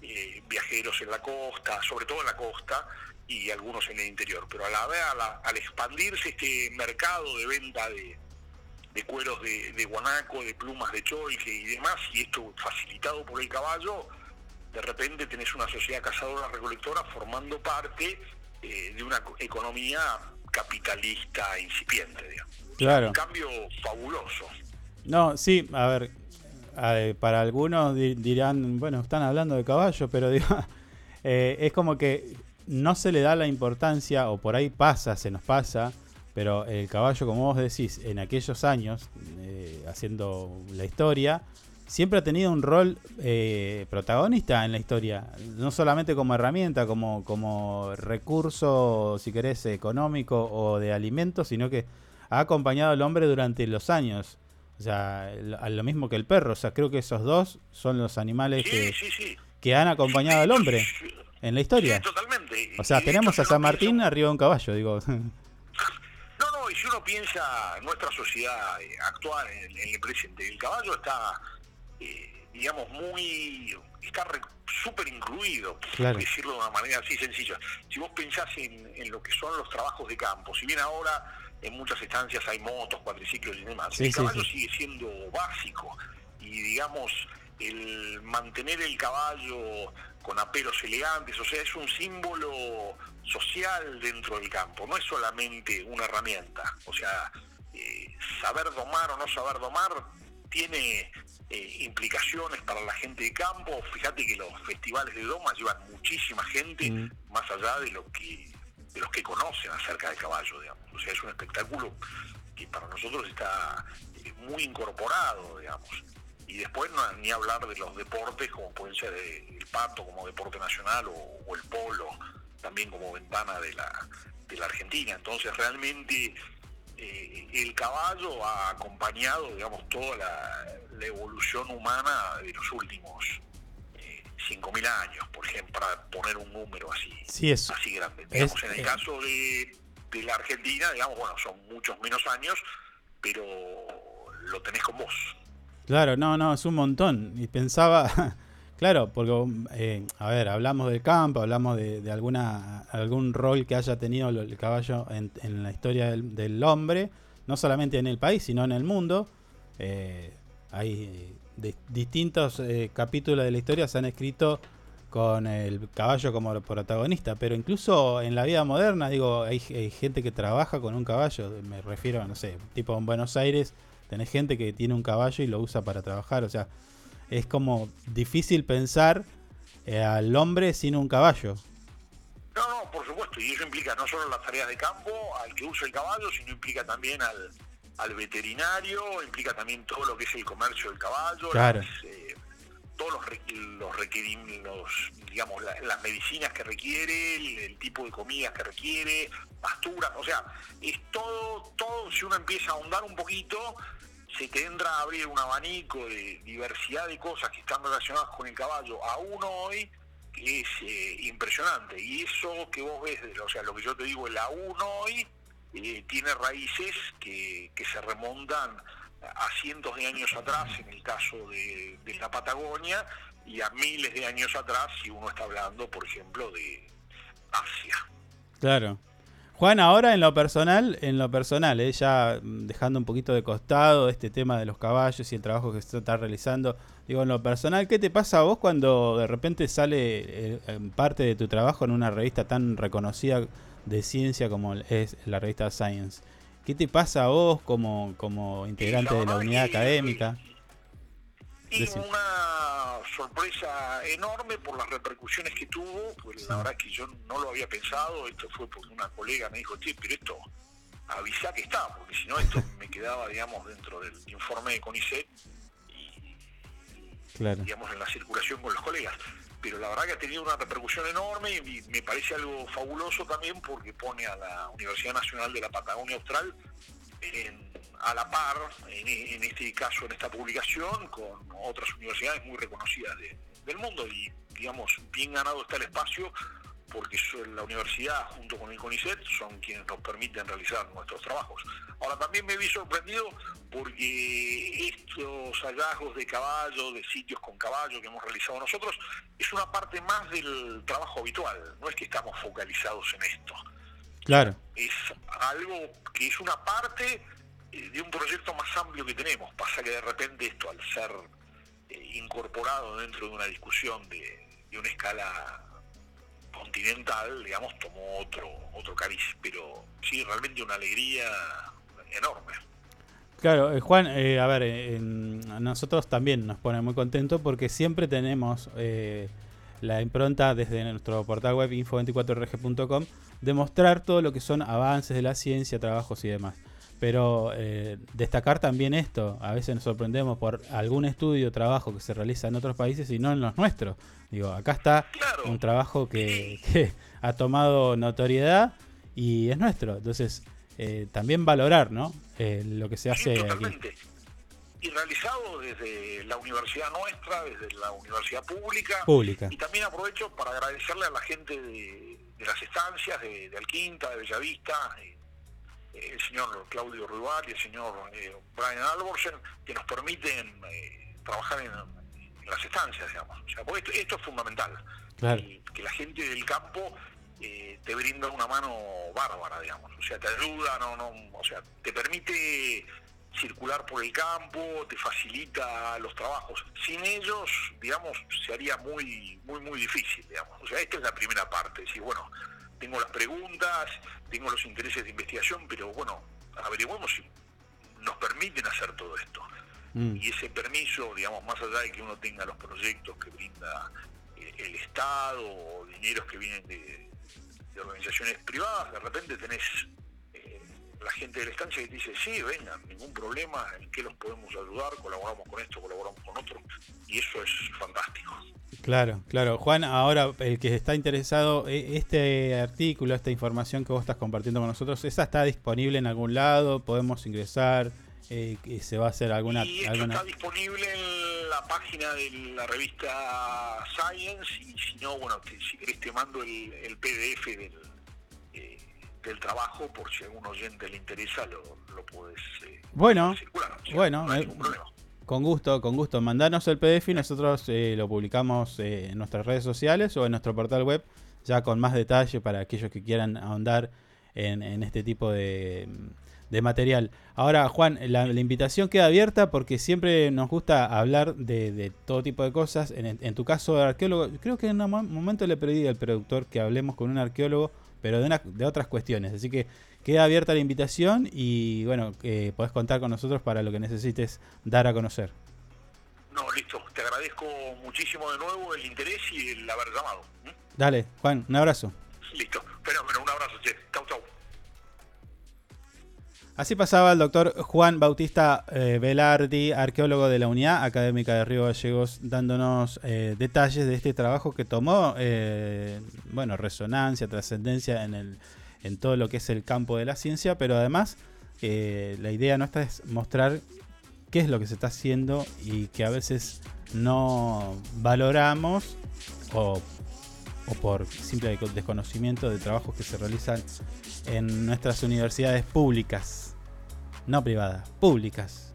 eh, viajeros en la costa, sobre todo en la costa y algunos en el interior. Pero a la vez, a la- al expandirse este mercado de venta de, de cueros de, de guanaco, de plumas de cholque y demás, y esto facilitado por el caballo, de repente tenés una sociedad cazadora-recolectora formando parte eh, de una co- economía capitalista incipiente, digamos. Claro. Un cambio fabuloso. No, sí, a ver, eh, para algunos di- dirán, bueno, están hablando de caballo, pero [LAUGHS] digo, eh, es como que no se le da la importancia, o por ahí pasa, se nos pasa, pero el caballo, como vos decís, en aquellos años, eh, haciendo la historia, siempre ha tenido un rol eh, protagonista en la historia, no solamente como herramienta, como, como recurso, si querés, económico o de alimento, sino que ha acompañado al hombre durante los años. O sea, lo- a lo mismo que el perro. O sea, creo que esos dos son los animales que, Sí, sí, sí. que han acompañado al hombre en la historia. Sí, totalmente. O sea, Y tenemos a San Martín arriba de un caballo, digo. [LAUGHS] No, no, y si uno piensa en nuestra sociedad eh, actual, en, en el presente, el caballo está, eh, digamos, muy, está súper incluido, Claro. por decirlo de una manera así sencilla. Si vos pensás en, en lo que son los trabajos de campo, si bien ahora en muchas estancias hay motos, cuadriciclos y demás. Sí, el sí, caballo sí. sigue siendo básico y digamos el mantener el caballo con aperos elegantes, o sea, es un símbolo social dentro del campo, no es solamente una herramienta, o sea, eh, saber domar o no saber domar tiene eh, implicaciones para la gente de campo, fíjate que los festivales de doma llevan muchísima gente Mm. más allá de lo que de los que conocen acerca del caballo, digamos. O sea, es un espectáculo que para nosotros está eh, muy incorporado, digamos. Y después no, ni hablar de los deportes como pueden ser eh, el pato como deporte nacional o, el polo también como ventana de la, de la Argentina. Entonces realmente eh, el caballo ha acompañado, digamos, toda la, evolución humana de los últimos 5.000 años, por ejemplo, para poner un número así, Sí, es- así grande. es- Digamos, en el eh, caso de, de la Argentina, digamos, bueno, son muchos menos años, pero lo tenés con vos. Claro, no, no, es un montón. Y pensaba, [LAUGHS] claro, porque, eh, a ver, hablamos del campo, hablamos de, de alguna algún rol que haya tenido el caballo en, en la historia del, del hombre, no solamente en el país, sino en el mundo. Eh, hay di- distintos eh, capítulos de la historia se han escrito con el caballo como protagonista, pero incluso en la vida moderna, digo, hay, hay gente que trabaja con un caballo, me refiero, no sé, tipo en Buenos Aires, tenés gente que tiene un caballo y lo usa para trabajar, o sea, es como difícil pensar eh, al hombre sin un caballo. No, no, por supuesto, y eso implica no solo las tareas de campo, al que usa el caballo, sino implica también al, al veterinario, implica también todo lo que es el comercio del caballo, Claro. las, eh, todos los, los requerimientos, digamos, la- las medicinas que requiere, el, el tipo de comidas que requiere, pasturas, o sea, es todo, todo, si uno empieza a ahondar un poquito, se te entra a abrir un abanico de diversidad de cosas que están relacionadas con el caballo, aún hoy, que es eh, impresionante. Y eso que vos ves, o sea, lo que yo te digo, el aún hoy, eh, tiene raíces que, que se remontan a cientos de años atrás, en el caso de, la Patagonia, y a miles de años atrás, si uno está hablando, por ejemplo, de Asia. Claro. Juan, ahora en lo personal, en lo personal, eh, ya dejando un poquito de costado este tema de los caballos y el trabajo que se está realizando, digo, en lo personal, ¿qué te pasa a vos cuando de repente sale eh, parte de tu trabajo en una revista tan reconocida de ciencia como es la revista Science? ¿Qué te pasa a vos como, como integrante de la unidad académica? Y Decime. una sorpresa enorme por las repercusiones que tuvo, pues la verdad es que yo no lo había pensado, esto fue porque una colega me dijo, che, pero esto avisa que está, porque si no esto me quedaba, digamos, dentro del informe de CONICET Claro. digamos, en la circulación con los colegas. Pero la verdad que ha tenido una repercusión enorme y me parece algo fabuloso también porque pone a la Universidad Nacional de la Patagonia Austral en- a la par, en, este caso, en esta publicación, con otras universidades muy reconocidas de- del mundo. Y, digamos, bien ganado está el espacio porque la universidad junto con el CONICET son quienes nos permiten realizar nuestros trabajos. Ahora también me vi sorprendido porque estos hallazgos de caballo, de sitios con caballo que hemos realizado nosotros, es una parte más del trabajo habitual, no es que estamos focalizados en esto, Claro. es algo que es una parte eh, de un proyecto más amplio que tenemos. Pasa que de repente esto al ser eh, incorporado dentro de una discusión de, de una escala continental, digamos, tomó otro otro cariz, pero sí, realmente una alegría enorme. Claro, eh, Juan, eh, a ver, eh, nosotros también nos pone muy contentos porque siempre tenemos eh, la impronta desde nuestro portal web info24rg.com de mostrar todo lo que son avances de la ciencia, trabajos y demás. Pero eh, destacar también esto, a veces nos sorprendemos por algún estudio, trabajo que se realiza en otros países y no en los nuestros. Digo, acá está un trabajo que, [LAUGHS] que ha tomado notoriedad y es nuestro. Entonces, eh, también valorar, ¿no? Eh, lo que se hace aquí. Totalmente. Y realizado desde la universidad nuestra, desde la universidad pública. Pública. Y también aprovecho para agradecerle a la gente de, de las estancias, de, de Alquinta, de Bellavista, eh, el señor Claudio Rival y el señor eh, Brian Alborsen, que nos permiten eh, trabajar en las estancias, digamos. O sea, porque esto, esto es fundamental. Claro. que la gente del campo eh, te brinda una mano bárbara, digamos. O sea, te ayuda, no, no, o sea, te permite circular por el campo, te facilita los trabajos. Sin ellos, digamos, se haría muy, muy, muy difícil, digamos. O sea, esta es la primera parte. Decir, bueno, tengo las preguntas, tengo los intereses de investigación, pero bueno, averiguemos si nos permiten hacer todo esto. Mm. Y ese permiso, digamos, más allá de que uno tenga los proyectos que brinda eh, el Estado o dineros que vienen de, de organizaciones privadas, de repente tenés eh, la gente de la estancia que te dice, sí, vengan, ningún problema, en qué los podemos ayudar, colaboramos con esto, colaboramos con otro, y eso es fantástico. Claro, claro. Juan, ahora el que está interesado, e- este artículo, esta información que vos estás compartiendo con nosotros, ¿esa está disponible en algún lado? ¿Podemos ingresar? Eh, que ¿Se va a hacer alguna... Y esto alguna... está disponible en la página de la revista Science y si no, bueno, te- si querés te mando el, el PDF del, eh, del trabajo por si a algún oyente le interesa lo, lo puedes eh, Bueno, circular. Bueno, no hay eh, ningún problema. con gusto, con gusto. Mandanos el PDF y nosotros eh, lo publicamos eh, en nuestras redes sociales o en nuestro portal web, ya con más detalle para aquellos que quieran ahondar en, en este tipo de, de material. Ahora, Juan, la, la invitación queda abierta porque siempre nos gusta hablar de, de todo tipo de cosas. En, en tu caso de arqueólogo, creo que en un mo- momento le pedí al productor que hablemos con un arqueólogo, pero de, una- de otras cuestiones. Así que queda abierta la invitación y bueno, eh, podés contar con nosotros para lo que necesites dar a conocer. No, listo. Te agradezco muchísimo de nuevo el interés y el haber llamado. Dale, Juan, un abrazo. Listo. Fenómeno. Un abrazo, che. Así pasaba el doctor Juan Bautista eh, Velardi, arqueólogo de la Unidad Académica de Río Gallegos, dándonos eh, detalles de este trabajo que tomó, eh, bueno, resonancia, trascendencia en, en todo lo que es el campo de la ciencia, pero además eh, la idea nuestra es mostrar qué es lo que se está haciendo y que a veces no valoramos o, o por simple desconocimiento de trabajos que se realizan en nuestras universidades públicas, no privadas, públicas.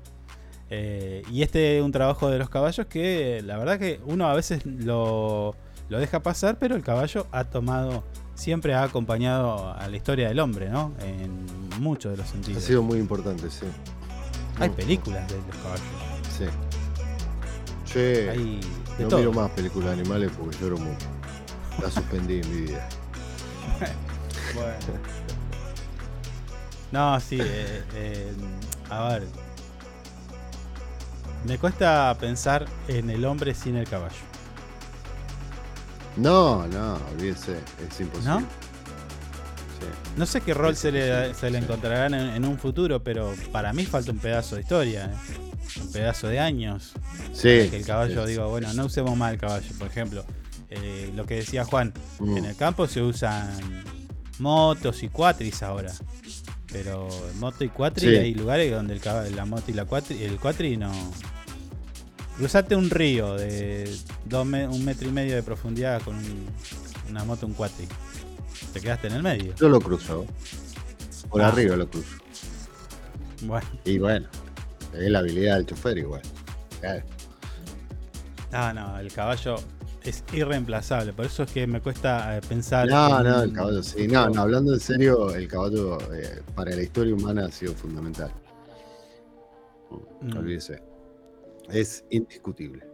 Eh, y este es un trabajo de los caballos que la verdad que uno a veces lo, lo deja pasar, pero el caballo ha tomado, siempre ha acompañado a la historia del hombre, ¿no? En muchos de los Ha sentidos. sido muy importante, sí. Hay películas de los caballos. Sí. Che, Hay no todo. miro más películas de animales porque lloro mucho. La suspendí en mi vida. [LAUGHS] Bueno. No, sí, eh, eh, a ver. Me cuesta pensar en el hombre sin el caballo. No, no, olvídese, es imposible. ¿No? Sí. No sé qué rol se le, se le encontrarán en, en un futuro, pero para mí falta un pedazo de historia, ¿eh? un pedazo de años. Sí, Que el caballo sí, diga, bueno, no usemos más el caballo. Por ejemplo, eh, lo que decía Juan, Mm. en el campo se usan motos y cuatris ahora. Pero moto y cuatri Sí. hay lugares donde el la moto y la cuatri, el cuatri no. Cruzate un río de dos me- un metro y medio de profundidad con un- una moto, un cuatri. Te quedaste en el medio. Yo lo cruzo. Por Ah. arriba lo cruzo. Bueno, Y bueno, es la habilidad del chofer igual. Claro. ah, no, el caballo es irreemplazable. Por eso es que me cuesta eh, pensar. No, en no, el caballo sí. No, no, hablando en serio, el caballo eh, para la historia humana ha sido fundamental. Mm. Olvídese. Es indiscutible.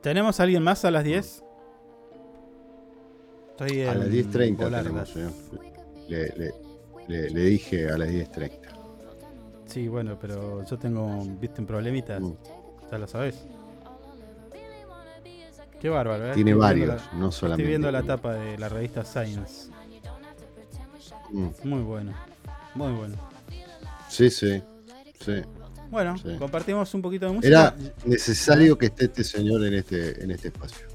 ¿Tenemos a alguien más a las 10? Estoy A las 10.30 volar, tenemos, señor. Le, le- le- le dije a las 10.30. Sí, bueno, pero yo tengo, viste, un problemita. Mm. Ya lo sabes. Qué bárbaro, ¿eh? Tiene Estoy varios, la- no solamente. Estoy viendo la tapa de la revista Science. Mm. Muy bueno. Muy bueno. Sí, sí. sí. Bueno, Sí. compartimos un poquito de música. Era necesario que esté este señor en este, en este espacio.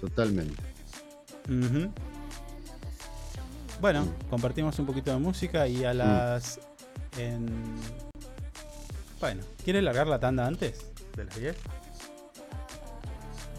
Totalmente. Bueno, Mm. compartimos un poquito de música y a las. En... Bueno, ¿quieres largar la tanda antes de las 10?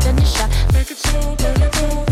quicker you a shot. Make it so, go.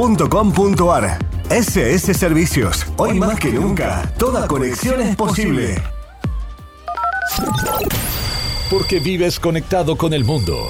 www.ssservicios.com.ar. SS Servicios. Hoy más que nunca, toda conexión es posible. Porque vives conectado con el mundo.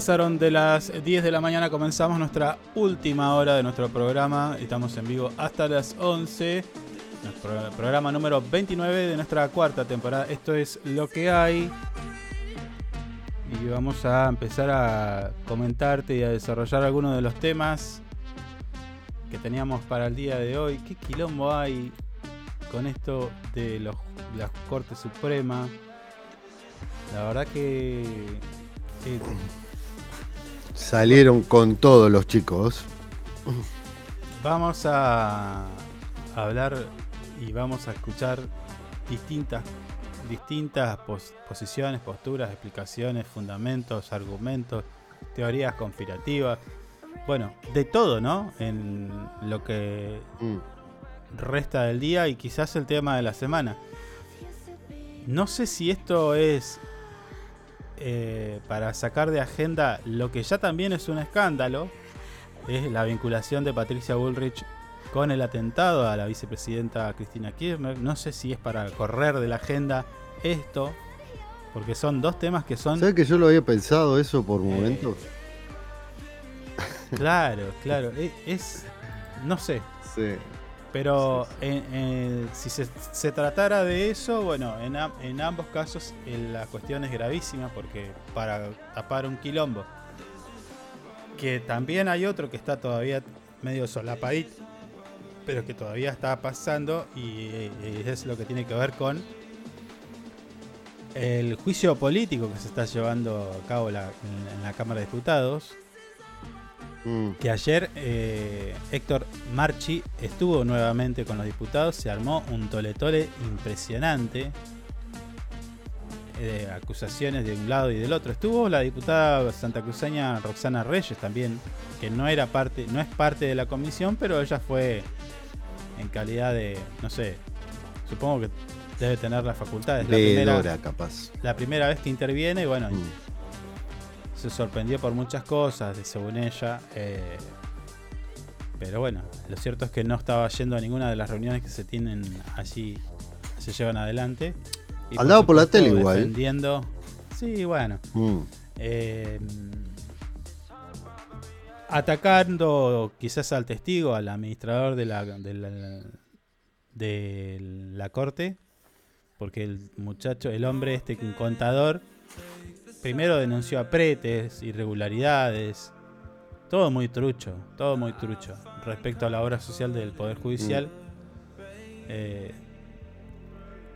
pasaron de las 10 de la mañana, comenzamos nuestra última hora de nuestro programa. Estamos en vivo hasta las 11. Nuestro programa número 29 de nuestra cuarta temporada. Esto es lo que hay. Y vamos a empezar a comentarte y a desarrollar algunos de los temas que teníamos para el día de hoy. ¿Qué quilombo hay con esto de los, la Corte Suprema? La verdad que Salieron con todos los chicos. Vamos a hablar y vamos a escuchar distintas, distintas pos- posiciones, posturas, explicaciones, fundamentos, argumentos, teorías conspirativas. Bueno, de todo, ¿no? En lo que resta del día y quizás el tema de la semana. No sé si esto es eh, para sacar de agenda lo que ya también es un escándalo, es la vinculación de Patricia Bullrich con el atentado a la vicepresidenta Cristina Kirchner. No sé si es para correr de la agenda esto, porque son dos temas que son... ¿Sabes que yo lo había pensado eso por momentos? Claro, claro. e- Es... No sé. Sí. Pero en- en- si se, se tratara de eso, bueno, en, en ambos casos eh, la cuestión es gravísima porque para tapar un quilombo, que también hay otro que está todavía medio solapadito, pero que todavía está pasando y, es lo que tiene que ver con el juicio político que se está llevando a cabo la- en- en la Cámara de Diputados Mm. que ayer eh, Héctor Marchi estuvo nuevamente con los diputados, se armó un tole-tole impresionante eh, de acusaciones de un lado y del otro. Estuvo la diputada santacruceña Roxana Reyes también, que no era parte, no es parte de la comisión, pero ella fue en calidad de, no sé, supongo que debe tener las facultades. La primera, capaz. la primera vez que interviene y bueno, Mm. Se sorprendió por muchas cosas, según ella. eh, pero bueno, lo cierto es que no estaba yendo a ninguna de las reuniones que se tienen allí, se llevan adelante. Y Andaba por la tele igual. Defendiendo. Sí, bueno. Mm. eh, atacando quizás al testigo, al administrador de la, de la, de la corte, porque el muchacho, el hombre este contador, primero denunció apretes, irregularidades, todo muy trucho, todo muy trucho respecto a la obra social del Poder Judicial. Eh,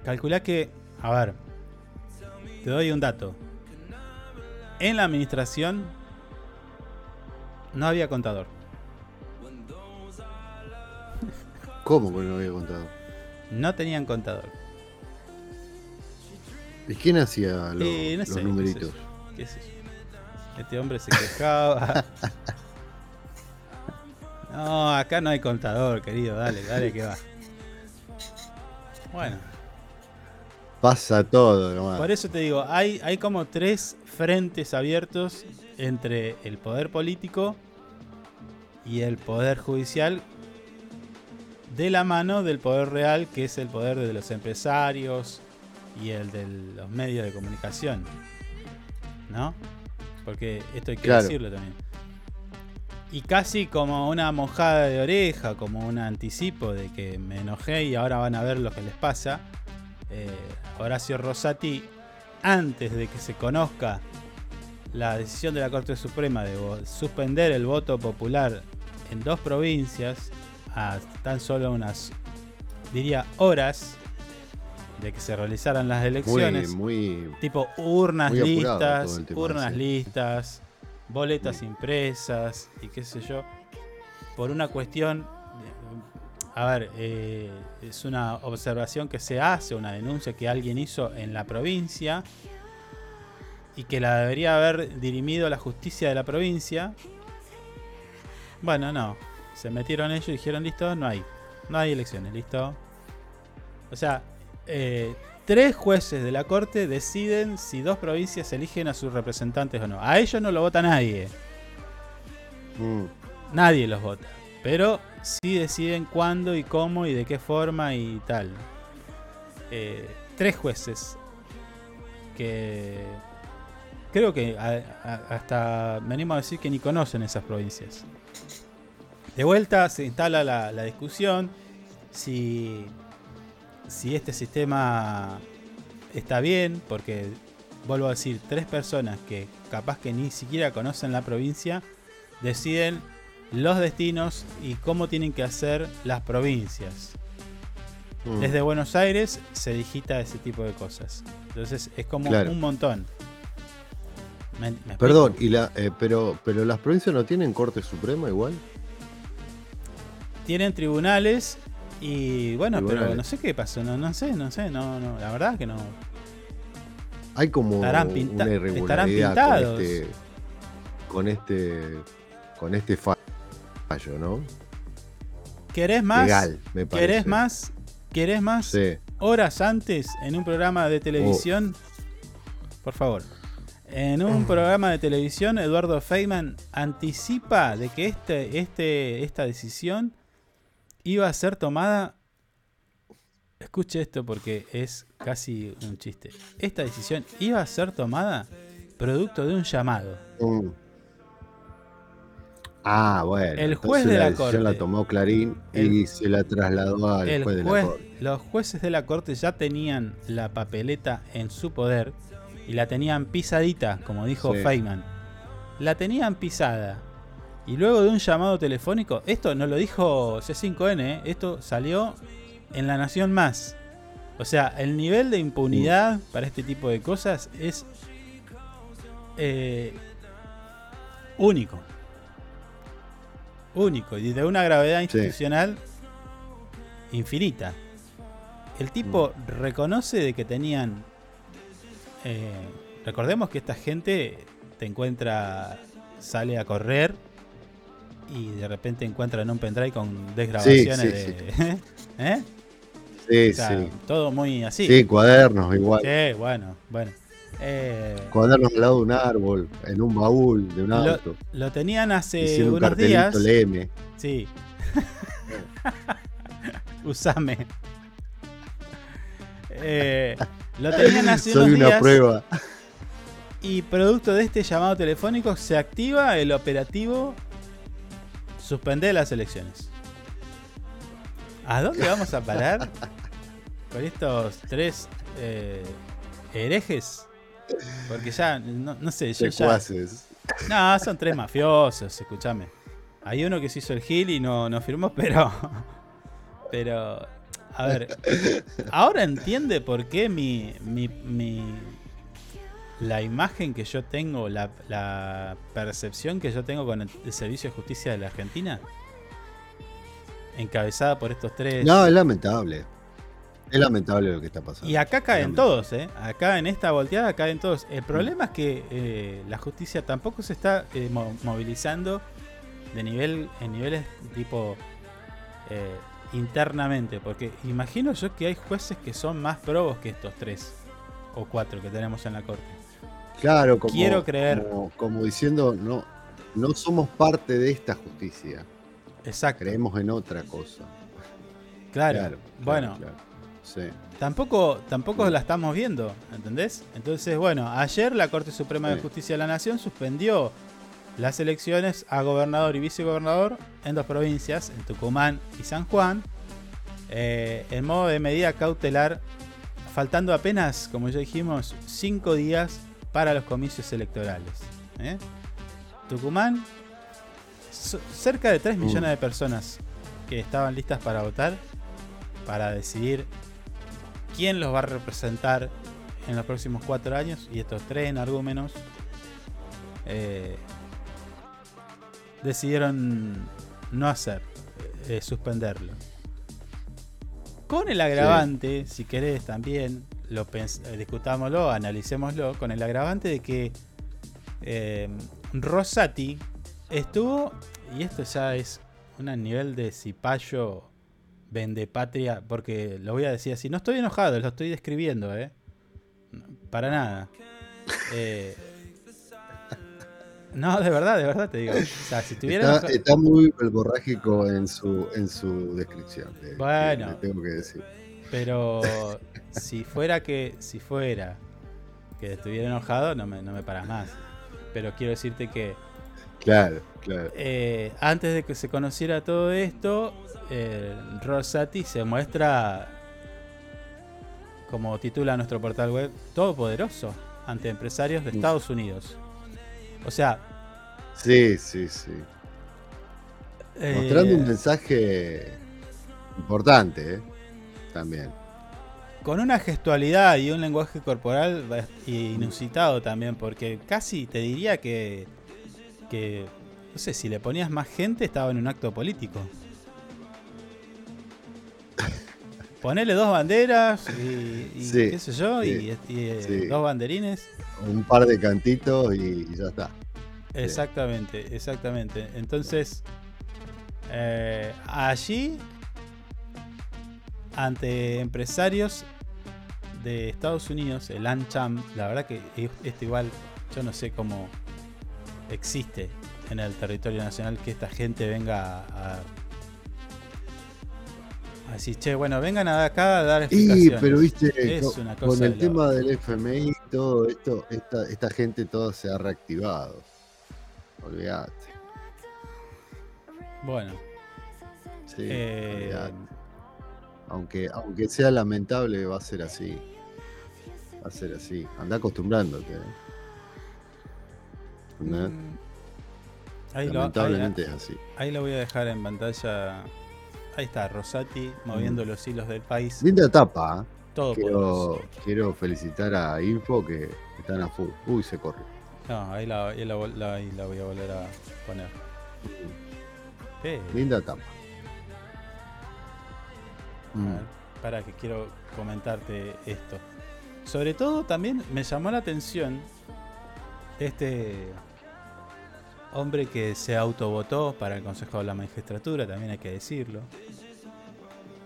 calculá que, a ver, te doy un dato. En la administración no había contador. ¿Cómo que no había contado? No tenían contador. ¿Y quién hacía lo- Eh, no los sé, numeritos? qué sé yo. Este hombre se quejaba. [LAUGHS] no, acá no hay contador, querido. Dale, dale que va. Bueno, Pasa todo nomás. por eso te digo, hay, hay como tres frentes abiertos entre el poder político y el poder judicial de la mano del poder real, que es el poder de los empresarios y el de los medios de comunicación. ¿No? Porque esto hay que Claro. decirlo también. Y casi como una mojada de oreja, como un anticipo de que me enojé y ahora van a ver lo que les pasa. eh, Horacio Rosati, antes de que se conozca la decisión de la Corte Suprema de suspender el voto popular en dos provincias a tan solo unas, diría, horas de que se realizaran las elecciones. muy- tipo urnas muy listas, urnas ese. listas, boletas impresas y qué sé yo. Por una cuestión, a ver, eh, es una observación que se hace, una denuncia que alguien hizo en la provincia y que la debería haber dirimido la justicia de la provincia. Bueno, no. Se metieron ellos y dijeron, listo, no hay. No hay elecciones, listo. O sea, eh, tres jueces de la corte deciden si dos provincias eligen a sus representantes o no. A ellos no lo vota nadie. Mm. Nadie los vota. Pero sí deciden cuándo y cómo y de qué forma y tal. Eh, tres jueces que creo que a- a- hasta me animo a decir que ni conocen esas provincias. De vuelta se instala la, la discusión si si este sistema está bien, porque vuelvo a decir, tres personas que capaz que ni siquiera conocen la provincia deciden los destinos y cómo tienen que hacer las provincias. Mm. Desde Buenos Aires se digita ese tipo de cosas. Entonces es como Claro. un montón. ¿Me- me explico? Perdón, y la, eh, pero, pero las provincias no tienen Corte Suprema igual. Tienen tribunales y bueno, pero no sé qué pasó, no, no sé, no sé, no, no, la verdad que no. Hay como Estarán pinta- una estarán irregularidad pintados. con este, con este, con este fallo, ¿no? ¿Querés más? Legal, me parece. ¿Querés más? ¿Querés más? Sí. Horas antes en un programa de televisión. Por favor. En un [CLEARS THROAT] programa de televisión, Eduardo Feynman anticipa de que este, este, esta decisión iba a ser tomada. Escuche esto porque es casi un chiste. Esta decisión iba a ser tomada producto de un llamado. Mm. Ah, bueno. El juez de la decisión corte. la tomó Clarín y se la trasladó al El juez de la corte. los jueces de la corte ya tenían la papeleta en su poder y la tenían pisadita, como dijo Sí. Feynman. La tenían pisada. Y luego de un llamado telefónico, esto no lo dijo C5N, ¿eh? esto salió en La Nación Más. O sea, el nivel de impunidad para este tipo de cosas es eh, único. Único y de una gravedad institucional infinita. El tipo reconoce de que tenían. eh, recordemos que esta gente te encuentra, sale a correr y de repente encuentran un pendrive con desgrabaciones Sí, sí, de. [LAUGHS] ¿Eh? Sí, O sea, sí. Todo muy así. Sí, cuadernos igual. Sí, bueno, bueno. Eh, Cuadernos al lado de un árbol, en un baúl de un lo, auto. lo tenían hace un unos cartelito, días. léeme. Sí. [LAUGHS] Usame. Eh, lo tenían hace Soy unos una días prueba. Y producto de este llamado telefónico se activa el operativo suspender las elecciones. ¿A dónde vamos a parar con estos tres eh, herejes? Porque ya, no, no sé, yo ya... No, son tres mafiosos, escúchame. Hay uno que se hizo el gil y no, no firmó, pero... Pero... A ver, ahora entiende por qué mi, mi, mi- la imagen que yo tengo, la, la percepción que yo tengo con el, el Servicio de Justicia de la Argentina, encabezada por estos tres. No, es lamentable. Es lamentable lo que está pasando. Y acá caen todos, ¿eh? Acá en esta volteada caen todos. El problema es que eh, la justicia tampoco se está eh, mo- movilizando de nivel en niveles tipo eh, internamente. Porque imagino yo que hay jueces que son más probos que estos tres o cuatro que tenemos en la corte. Claro, como, Quiero creer. Como, como diciendo, no, no somos parte de esta justicia. Exacto. Creemos en otra cosa. Claro. Claro, bueno, claro, Sí. Tampoco, tampoco la estamos viendo, ¿entendés? Entonces, bueno, ayer la Corte Suprema de. Justicia de la Nación suspendió las elecciones a gobernador y vicegobernador en dos provincias, en Tucumán y San Juan, eh, en modo de medida cautelar, faltando apenas, como ya dijimos, cinco días para los comicios electorales. ¿eh? Tucumán, so- cerca de 3 Mm. millones de personas que estaban listas para votar, para decidir quién los va a representar en los próximos cuatro años y estos tres energúmenos eh, decidieron no hacer, eh, suspenderlo. Con el agravante, si querés también, lo eh, discutámoslo, analicémoslo, con el agravante de que eh, Rosati estuvo, y esto ya es un nivel de cipayo vende patria, porque lo voy a decir así, no estoy enojado, lo estoy describiendo, ¿eh? Para nada. [LAUGHS] Eh, no, de verdad, de verdad te digo. O sea, si tuviera Está, está muy verborrágico en su, en su descripción. le- Bueno. le tengo que decir. Pero si fuera que si fuera que estuviera enojado, no me, no me paras más. Pero quiero decirte que Claro, claro. eh, antes de que se conociera todo esto, eh, Rosati se muestra como titula nuestro portal web, todopoderoso ante empresarios de Mm. Estados Unidos. O sea, Sí, sí, sí. eh, Mostrando un mensaje importante, ¿eh? También. Con una gestualidad y un lenguaje corporal inusitado también, porque casi te diría que, que, no sé, si le ponías más gente estaba en un acto político. [LAUGHS] Ponele dos banderas y, y Sí, qué sé yo, y, sí, y, eh, sí. dos banderines. Un par de cantitos y, y ya está. Exactamente, exactamente. Entonces, eh, allí, ante empresarios de Estados Unidos, el ANCHAM, la verdad que e- esto igual, yo no sé cómo existe en el territorio nacional que esta gente venga a, a decir, che, bueno, vengan acá a dar Y, explicaciones. pero viste, es con, el de tema del FMI, todo esto, esta, esta gente toda se ha reactivado. Olvídate. Bueno, Sí, Eh, olvídate. Aunque, aunque sea lamentable, va a ser así. Va a ser así. Anda acostumbrándote. ¿eh? Lo, Lamentablemente ahí- es así. Ahí lo voy a dejar en pantalla. Ahí está, Rosati moviendo los hilos del país. Linda etapa. ¿eh? Todo quiero, quiero felicitar a Info que están a full. Uy, se corre. No, ahí la, ahí la vol- la- ahí la voy a volver a poner. Eh, Linda etapa. a ver, para que quiero comentarte esto. Sobre todo también me llamó la atención este hombre que se autovotó para el Consejo de la Magistratura, también hay que decirlo.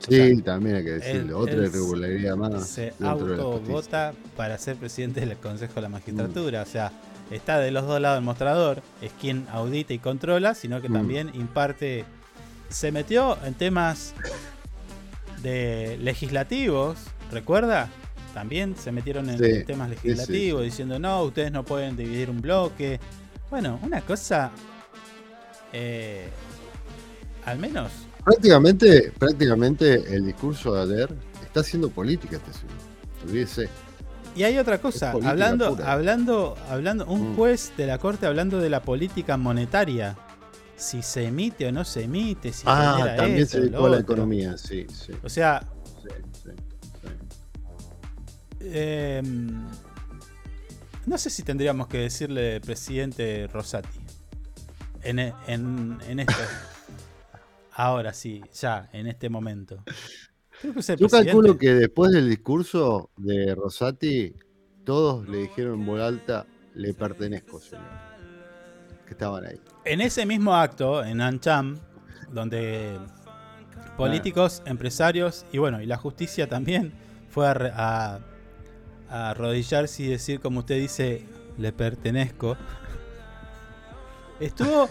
Sí, también hay que Él- decirlo. Otra él irregularidad más. Se de autovota para ser presidente del Consejo de la Magistratura. O sea, está de los dos lados del mostrador. Es quien audita y controla, sino que Mm. también imparte. Se metió en temas de legislativos, ¿recuerda? También se metieron en Sí, temas sí, sí, legislativos diciendo no, ustedes no pueden dividir un bloque. Bueno, una cosa. eh, al menos Prácticamente, prácticamente el discurso de ayer está haciendo política este señor. Olvídese. Y hay otra cosa, hablando, pura. hablando, hablando, un Mm. juez de la corte hablando de la política monetaria, si se emite o no se emite, si Ah, también esto, se dedicó a la economía, sí, sí. O sea, eh, no sé si tendríamos que decirle presidente Rosati. En, e- en, en esto. [LAUGHS] Ahora sí, ya, en este momento. Creo que es el Yo presidente. calculo que después del discurso de Rosati, todos le dijeron en voz alta, le pertenezco, señor. Que estaban ahí. En ese mismo acto, en Ancham, donde políticos, empresarios y bueno, y la justicia también fue a, re- a- a arrodillarse y decir, como usted dice, le pertenezco. Estuvo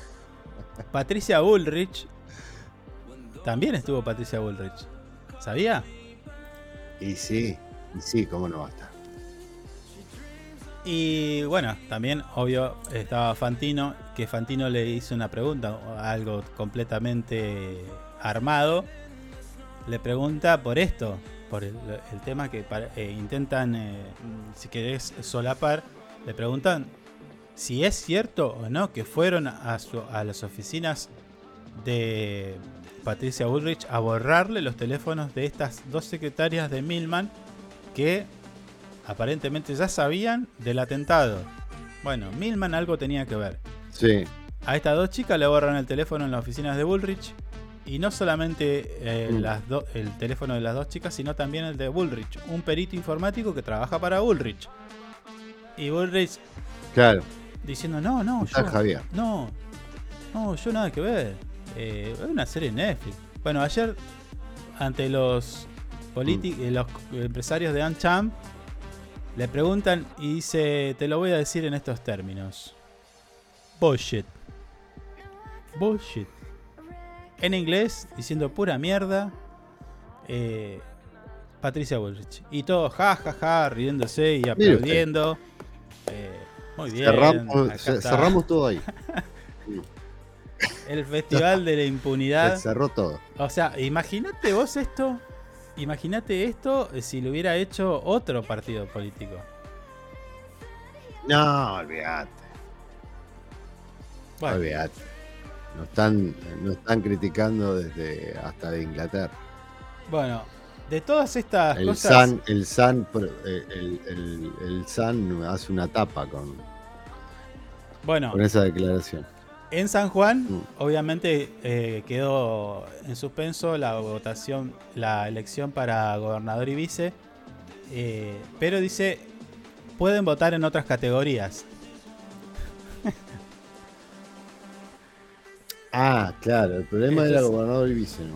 Patricia Bullrich. También estuvo Patricia Bullrich. ¿Sabía? Y sí, y sí, cómo no va a estar. Y bueno, también, obvio, estaba Fantino, que Fantino le hizo una pregunta, algo completamente armado. Le pregunta por esto, por el, el tema que para- eh, intentan, eh, si querés, solapar. Le preguntan si es cierto o no que fueron a, su- a las oficinas de Patricia Bullrich a borrarle los teléfonos de estas dos secretarias de Milman que aparentemente ya sabían del atentado. Bueno, Milman algo tenía que ver. Sí. A estas dos chicas le borran el teléfono en las oficinas de Bullrich. Y no solamente eh, Mm. las do- el teléfono de las dos chicas, sino también el de Bullrich, un perito informático que trabaja para Bullrich. Y Bullrich Claro. diciendo, no, no, yo, Javier. no, no, yo nada que ver. Eh, es una serie Netflix. Bueno, ayer, ante los, Mm. eh, los empresarios de Ancham, le preguntan y dice, te lo voy a decir en estos términos. Bullshit. Bullshit. En inglés, diciendo pura mierda. eh, Patricia Bullrich. Y todos ja, ja, ja, riéndose y aplaudiendo. Eh, muy bien. Cerramos, todo ahí. [LAUGHS] El festival de la [LAUGHS] Se impunidad. cerró todo. O sea, imagínate vos esto Imagínate esto eh, si lo hubiera hecho otro partido político. No, olvídate. Bueno. Olvídate. Nos están, nos están criticando desde hasta de Inglaterra. Bueno, de todas estas El cosas. San, el San, eh, el, el- el San hace una tapa con, Bueno, con esa declaración. En San Juan, Mm. obviamente eh, quedó en suspenso la votación, la elección para gobernador y vice, eh, pero dice pueden votar en otras categorías. Ah, claro, el problema era Entonces- gobernador y vice, ¿no?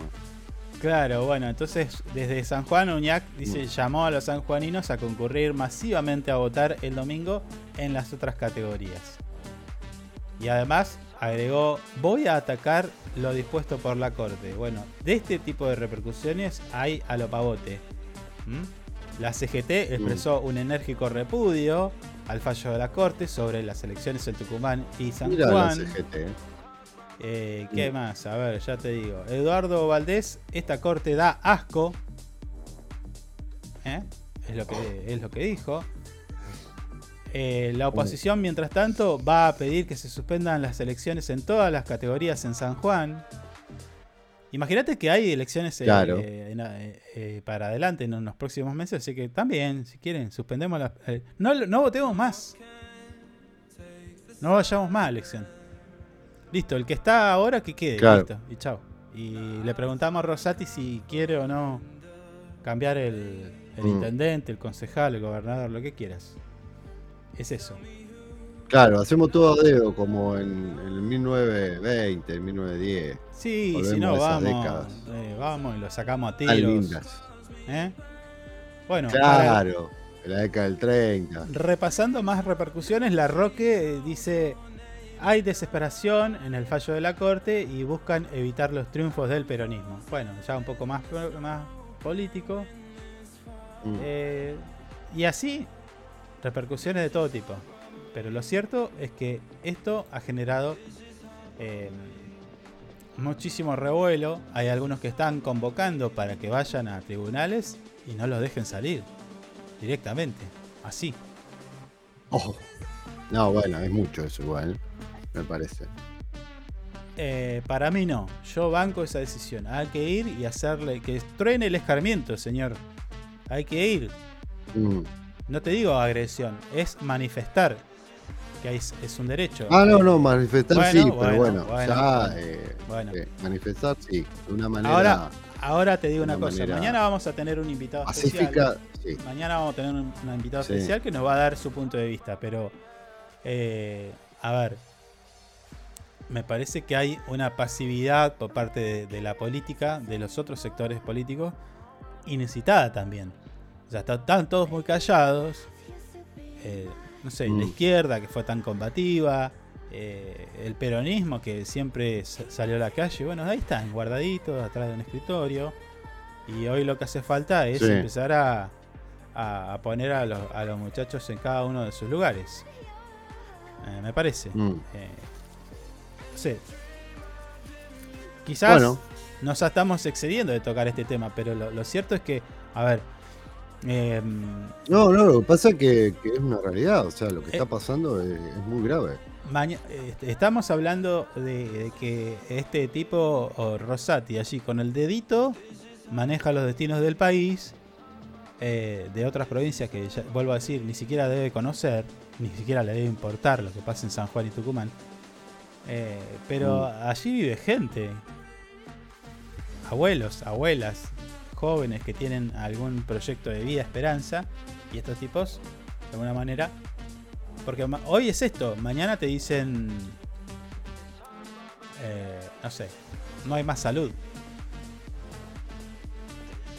Claro, bueno, entonces desde San Juan Uñac dice Mm. llamó a los sanjuaninos a concurrir masivamente a votar el domingo en las otras categorías. Y además agregó, voy a atacar lo dispuesto por la corte. Bueno, de este tipo de repercusiones hay a lo pavote. ¿Mm? La CGT expresó un enérgico repudio al fallo de la corte sobre las elecciones en Tucumán y San Mira la Juan. CGT. ¿Eh? ¿Qué más? A ver, ya te digo. Eduardo Valdés, esta corte da asco. ¿Eh? Es, lo que, es lo que dijo. Eh, la oposición, mientras tanto, va a pedir que se suspendan las elecciones en todas las categorías en San Juan. Imagínate que hay elecciones Claro. eh, eh, para adelante en los próximos meses, así que también, si quieren, suspendemos las... no, no votemos más. No vayamos más a elección. Listo, el que está ahora que quede, Claro. listo, y chao. Y le preguntamos a Rosati si quiere o no cambiar el, el Mm. intendente, el concejal, el gobernador, lo que quieras. Es eso. Claro, hacemos todo a dedo como en, en el 1920, el 1910. Sí, si no, vamos, eh, vamos y lo sacamos a tiros. lindas. ¿eh? Bueno, para- Claro, en la década del 30. repasando más repercusiones, la Roque eh, dice, hay desesperación en el fallo de la Corte y buscan evitar los triunfos del peronismo. Bueno, ya un poco más, más político. Mm. Eh, y así, repercusiones de todo tipo. Pero lo cierto es que esto ha generado eh, muchísimo revuelo. Hay algunos que están convocando para que vayan a tribunales y no los dejen salir directamente. Así. Oh. No, bueno, es mucho eso igual, me parece. Eh, para mí no. Yo banco esa decisión. Hay que ir y hacerle que truene el escarmiento, señor. Hay que ir. Mm. No te digo agresión, es manifestar. Que es, es un derecho. Ah, no, no, manifestar Bueno, sí, bueno, pero bueno, bueno, ya bueno. eh, eh, manifestar sí, de una manera Ahora, ahora te digo una, una cosa. manera Mañana vamos a tener un invitado especial. sí. Mañana vamos a tener un, un invitado Sí. especial que nos va a dar su punto de vista. Pero, a ver, me parece que hay una pasividad por parte de, de la política, de los otros sectores políticos, incitada también. O sea, está- están todos muy callados. Eh, no sé, la Mm. izquierda que fue tan combativa. eh, el peronismo que siempre sa- salió a la calle. Bueno, ahí están, guardaditos, atrás de un escritorio. Y hoy lo que hace falta es Sí. empezar a poner a los, a los muchachos en cada uno de sus lugares. Eh, me parece. Mm. Eh, sé. Quizás Bueno. nos estamos excediendo de tocar este tema, pero lo, lo cierto es que, a ver, em, No, no, lo que pasa es que, que es una realidad, o sea, lo que Eh. está pasando es, es muy grave. Este, estamos hablando de, de que este tipo, o Rosati, allí con el dedito, maneja los destinos del país, eh, de otras provincias que, ya- vuelvo a decir, ni siquiera debe conocer, ni siquiera le debe importar lo que pasa en San Juan y Tucumán. Eh, pero Mm. allí vive gente, abuelos, abuelas, jóvenes que tienen algún proyecto de vida, esperanza, y estos tipos, de alguna manera, porque hoy es esto, mañana te dicen, eh, no sé, no hay más salud,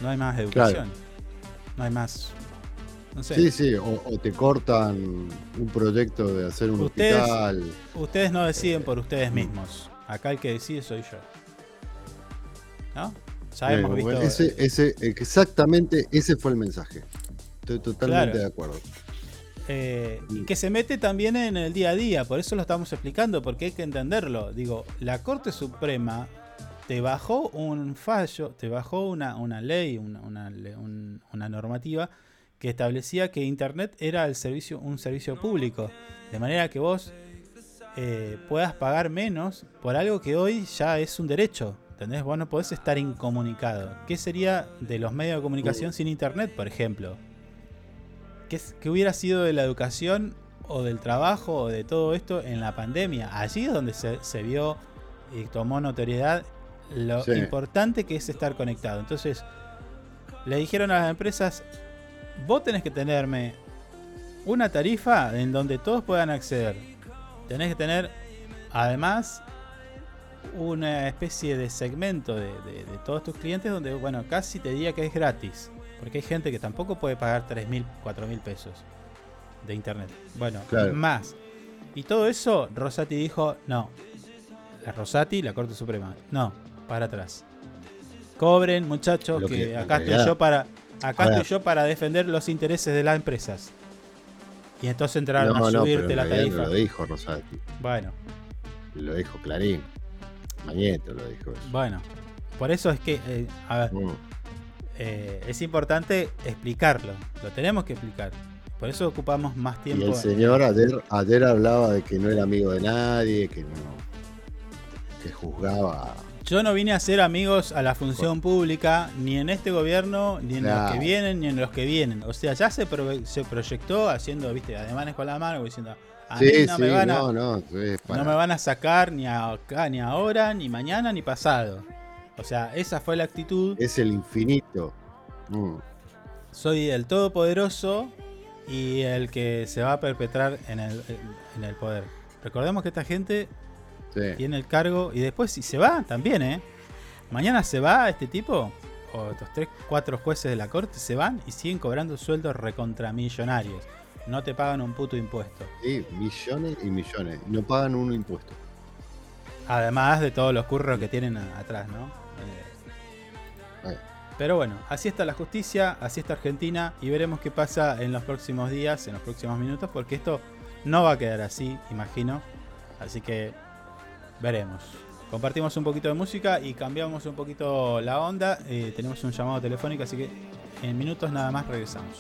no hay más educación, no hay más, no sé. Sí, sí, o, o te cortan un proyecto de hacer un Ustedes- hospital. Ustedes no deciden por ustedes mismos, acá el que decide soy yo. ¿No? Ya hemos bueno, visto... ese, ese, exactamente ese fue el mensaje. Estoy totalmente Claro. de acuerdo. Eh, y que se mete también en el día a día, por eso lo estamos explicando, porque hay que entenderlo. Digo, la Corte Suprema te bajó un fallo, te bajó una, una ley, una, una un- una normativa que establecía que Internet era el servicio, un servicio público. De manera que vos eh, puedas pagar menos por algo que hoy ya es un derecho. ¿Entendés? Vos no podés estar incomunicado. ¿Qué sería de los medios de comunicación sin Internet, por ejemplo? ¿Qué, qué hubiera sido de la educación o del trabajo o de todo esto en la pandemia? Allí es donde se, se vio y tomó notoriedad lo Sí. importante que es estar conectado. Entonces, le dijeron a las empresas, vos tenés que tenerme una tarifa en donde todos puedan acceder. Tenés que tener, además, una especie de segmento de, de- de todos tus clientes donde, bueno, casi te diría que es gratis. Porque hay gente que tampoco puede pagar 3 mil, 4 mil pesos de internet. Bueno, Claro. más. Y todo eso, Rosati dijo, no. La Rosati, la Corte Suprema, no, para atrás. Cobren, muchachos, que, acá estoy yo para acá estoy yo para defender los intereses de las empresas. Y entonces entraron No, a subirte en la tarifa. no lo dijo Rosati. Bueno, Lo dijo Clarín. Mañeto lo dijo eso. bueno. Por eso es que, eh, a ver, Mm. eh, es importante explicarlo. Lo tenemos que explicar. Por eso ocupamos más Y tiempo. el en- señor ayer, ayer hablaba de que no era amigo de nadie, que no. que juzgaba. Yo no vine a ser amigos a la función pública, ni en este gobierno, ni en los que vienen, ni en los que vienen. O sea, ya se, pro- se proyectó haciendo, viste, ademanes con la mano, diciendo, a mí Sí, no sí, me van a, no me van a sacar ni acá, ni ahora, ni mañana, ni pasado. O sea, esa fue la actitud. Es el infinito. Mm. Soy el todopoderoso y el que se va a perpetrar en el, en el poder. Recordemos que esta gente Sí. tiene el cargo y después si se va también, ¿eh? Mañana se va este tipo, o estos tres, cuatro jueces de la corte se van y siguen cobrando sueldos recontramillonarios. No te pagan un puto impuesto. Sí, millones y millones. No pagan un impuesto. Además de todos los curros que tienen atrás, ¿no? Eh. Pero bueno, así está la justicia, así está Argentina y veremos qué pasa en los próximos días, en los próximos minutos, porque esto no va a quedar así, imagino. Así que veremos. Compartimos un poquito de música y cambiamos un poquito la onda. Eh, tenemos un llamado telefónico, así que en minutos nada más regresamos.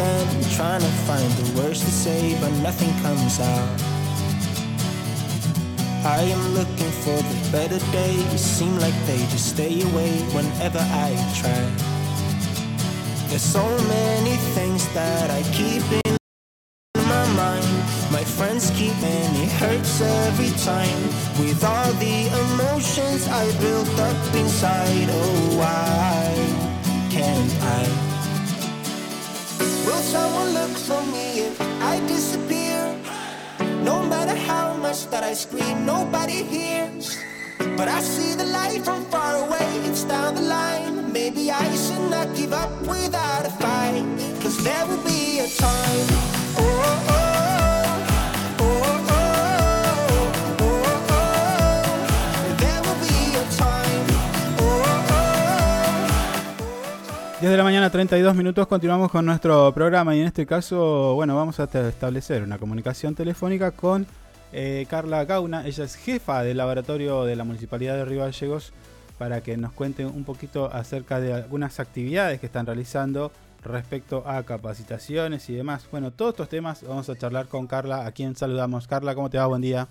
Again, trying to find the words to say, but nothing comes out. I am looking for the better days, seem like they just stay away whenever I try. There's so many things that I keep in my mind. My friends keep and it hurts every time. With all the emotions I built up inside, oh why can't I? Someone look for me if I disappear? No matter how much that I scream, nobody hears. But I see the light from far away, it's down the line. Maybe I should not give up without a fight. Cause there will be a time. Oh, oh, oh, 10 de la mañana, 32 minutos, continuamos con nuestro programa y en este caso, bueno, vamos a establecer una comunicación telefónica con eh, Carla Gauna. Ella es jefa del laboratorio de la Municipalidad de Río Gallegos para que nos cuente un poquito acerca de algunas actividades que están realizando respecto a capacitaciones y demás. Bueno, todos estos temas vamos a charlar con Carla, a quien saludamos. Carla, ¿cómo te va? Buen día.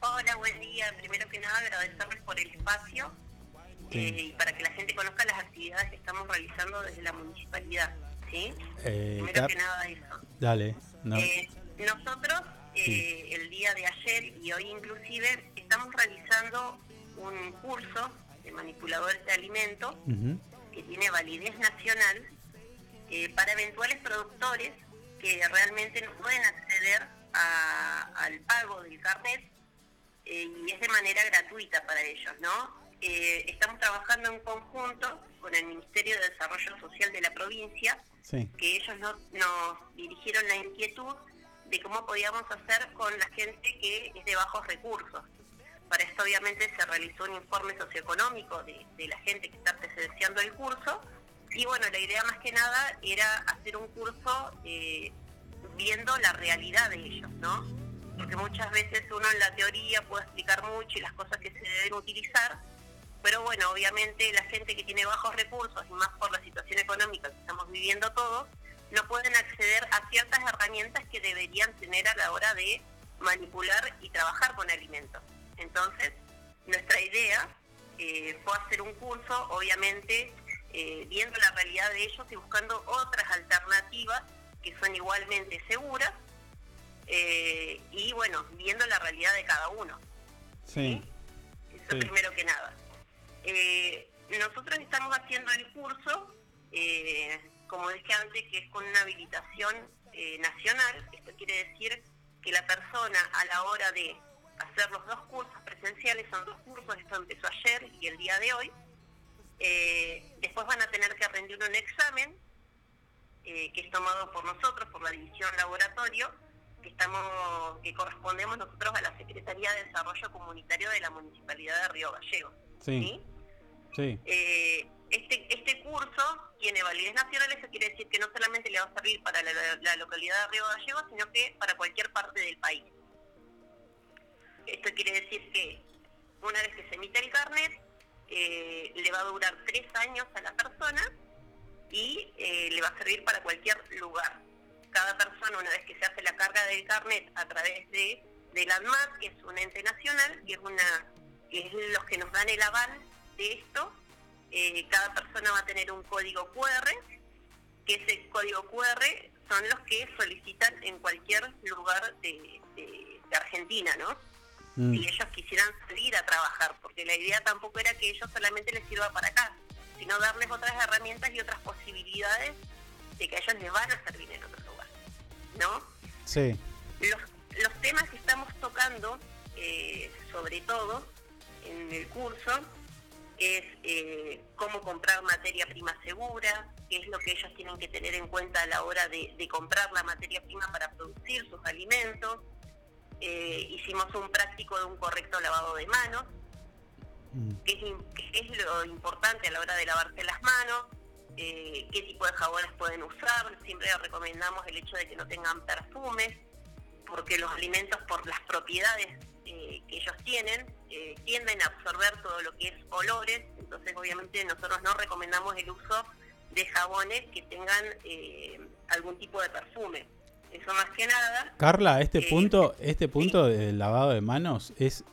Hola, buen día. Primero que nada, agradecerles por el espacio. Eh, y para que la gente conozca las actividades que estamos realizando desde la municipalidad. ¿sí? Eh, Primero que nada, eso. Dale. no. Eh, nosotros, eh, el día de ayer y hoy inclusive, estamos realizando un curso de manipuladores de alimentos que tiene validez nacional para eventuales productores que realmente no pueden acceder a- al pago del carnet y es de manera gratuita para ellos, ¿no? Eh, estamos trabajando en conjunto con el Ministerio de Desarrollo Social de la provincia, Sí. que ellos no- nos dirigieron la inquietud de cómo podíamos hacer con la gente que es de bajos recursos. Para esto obviamente se realizó un informe socioeconómico de, de la gente que está presenciando el curso y bueno, la idea más que nada era hacer un curso eh, viendo la realidad de ellos, ¿no? Porque muchas veces uno en la teoría puede explicar mucho y las cosas que se deben utilizar, pero bueno, obviamente la gente que tiene bajos recursos y más por la situación económica que estamos viviendo todos, no pueden acceder a ciertas herramientas que deberían tener a la hora de manipular y trabajar con alimentos. Entonces, nuestra idea eh, fue hacer un curso, obviamente, eh, viendo la realidad de ellos y buscando otras alternativas que son igualmente seguras eh, y, bueno, viendo la realidad de cada uno. Sí. Eso Sí. primero que nada. Eh, nosotros estamos haciendo el curso, eh, como dije antes, que es con una habilitación eh, nacional. Esto quiere decir que la persona a la hora de hacer los dos cursos presenciales, son dos cursos, esto empezó ayer y el día de hoy, eh, después van a tener que rendir un examen que es tomado por nosotros, por la división laboratorio, que estamos que correspondemos nosotros a la Secretaría de Desarrollo Comunitario de la Municipalidad de Río Gallegos. Sí. Sí. Eh, este, este curso tiene validez nacional, eso quiere decir que no solamente le va a servir para la, la- la localidad de Río Gallegos, sino que para cualquier parte del país. Esto quiere decir que una vez que se emite el carnet, eh, le va a durar tres años a la persona y eh, le va a servir para cualquier lugar. Cada persona, una vez que se hace la carga del carnet a través de del ANMAT, que es un ente nacional, que es una que es los que nos dan el aval de esto, eh, cada persona va a tener un código QR, que ese código QR son los que solicitan en cualquier lugar de, de- de Argentina, ¿no? Mm. Si ellos quisieran salir a trabajar, porque la idea tampoco era que ellos solamente les sirva para acá, sino darles otras herramientas y otras posibilidades de que a ellos les van a servir en otro lugar, ¿no? Sí. Los, los temas que estamos tocando, eh, sobre todo en el curso, es eh, cómo comprar materia prima segura, qué es lo que ellos tienen que tener en cuenta a la hora de, de comprar la materia prima para producir sus alimentos. Eh, hicimos un práctico de un correcto lavado de manos, es, im- qué es lo importante a la hora de lavarse las manos, eh, qué tipo de jabones pueden usar. Siempre recomendamos el hecho de que no tengan perfumes, porque los alimentos, por las propiedades eh, que ellos tienen, eh, tienden a absorber todo lo que es olores. Entonces, obviamente, nosotros no recomendamos el uso de jabones que tengan eh, algún tipo de perfume. Eso más que nada. Carla, este eh, punto, este punto del lavado de manos es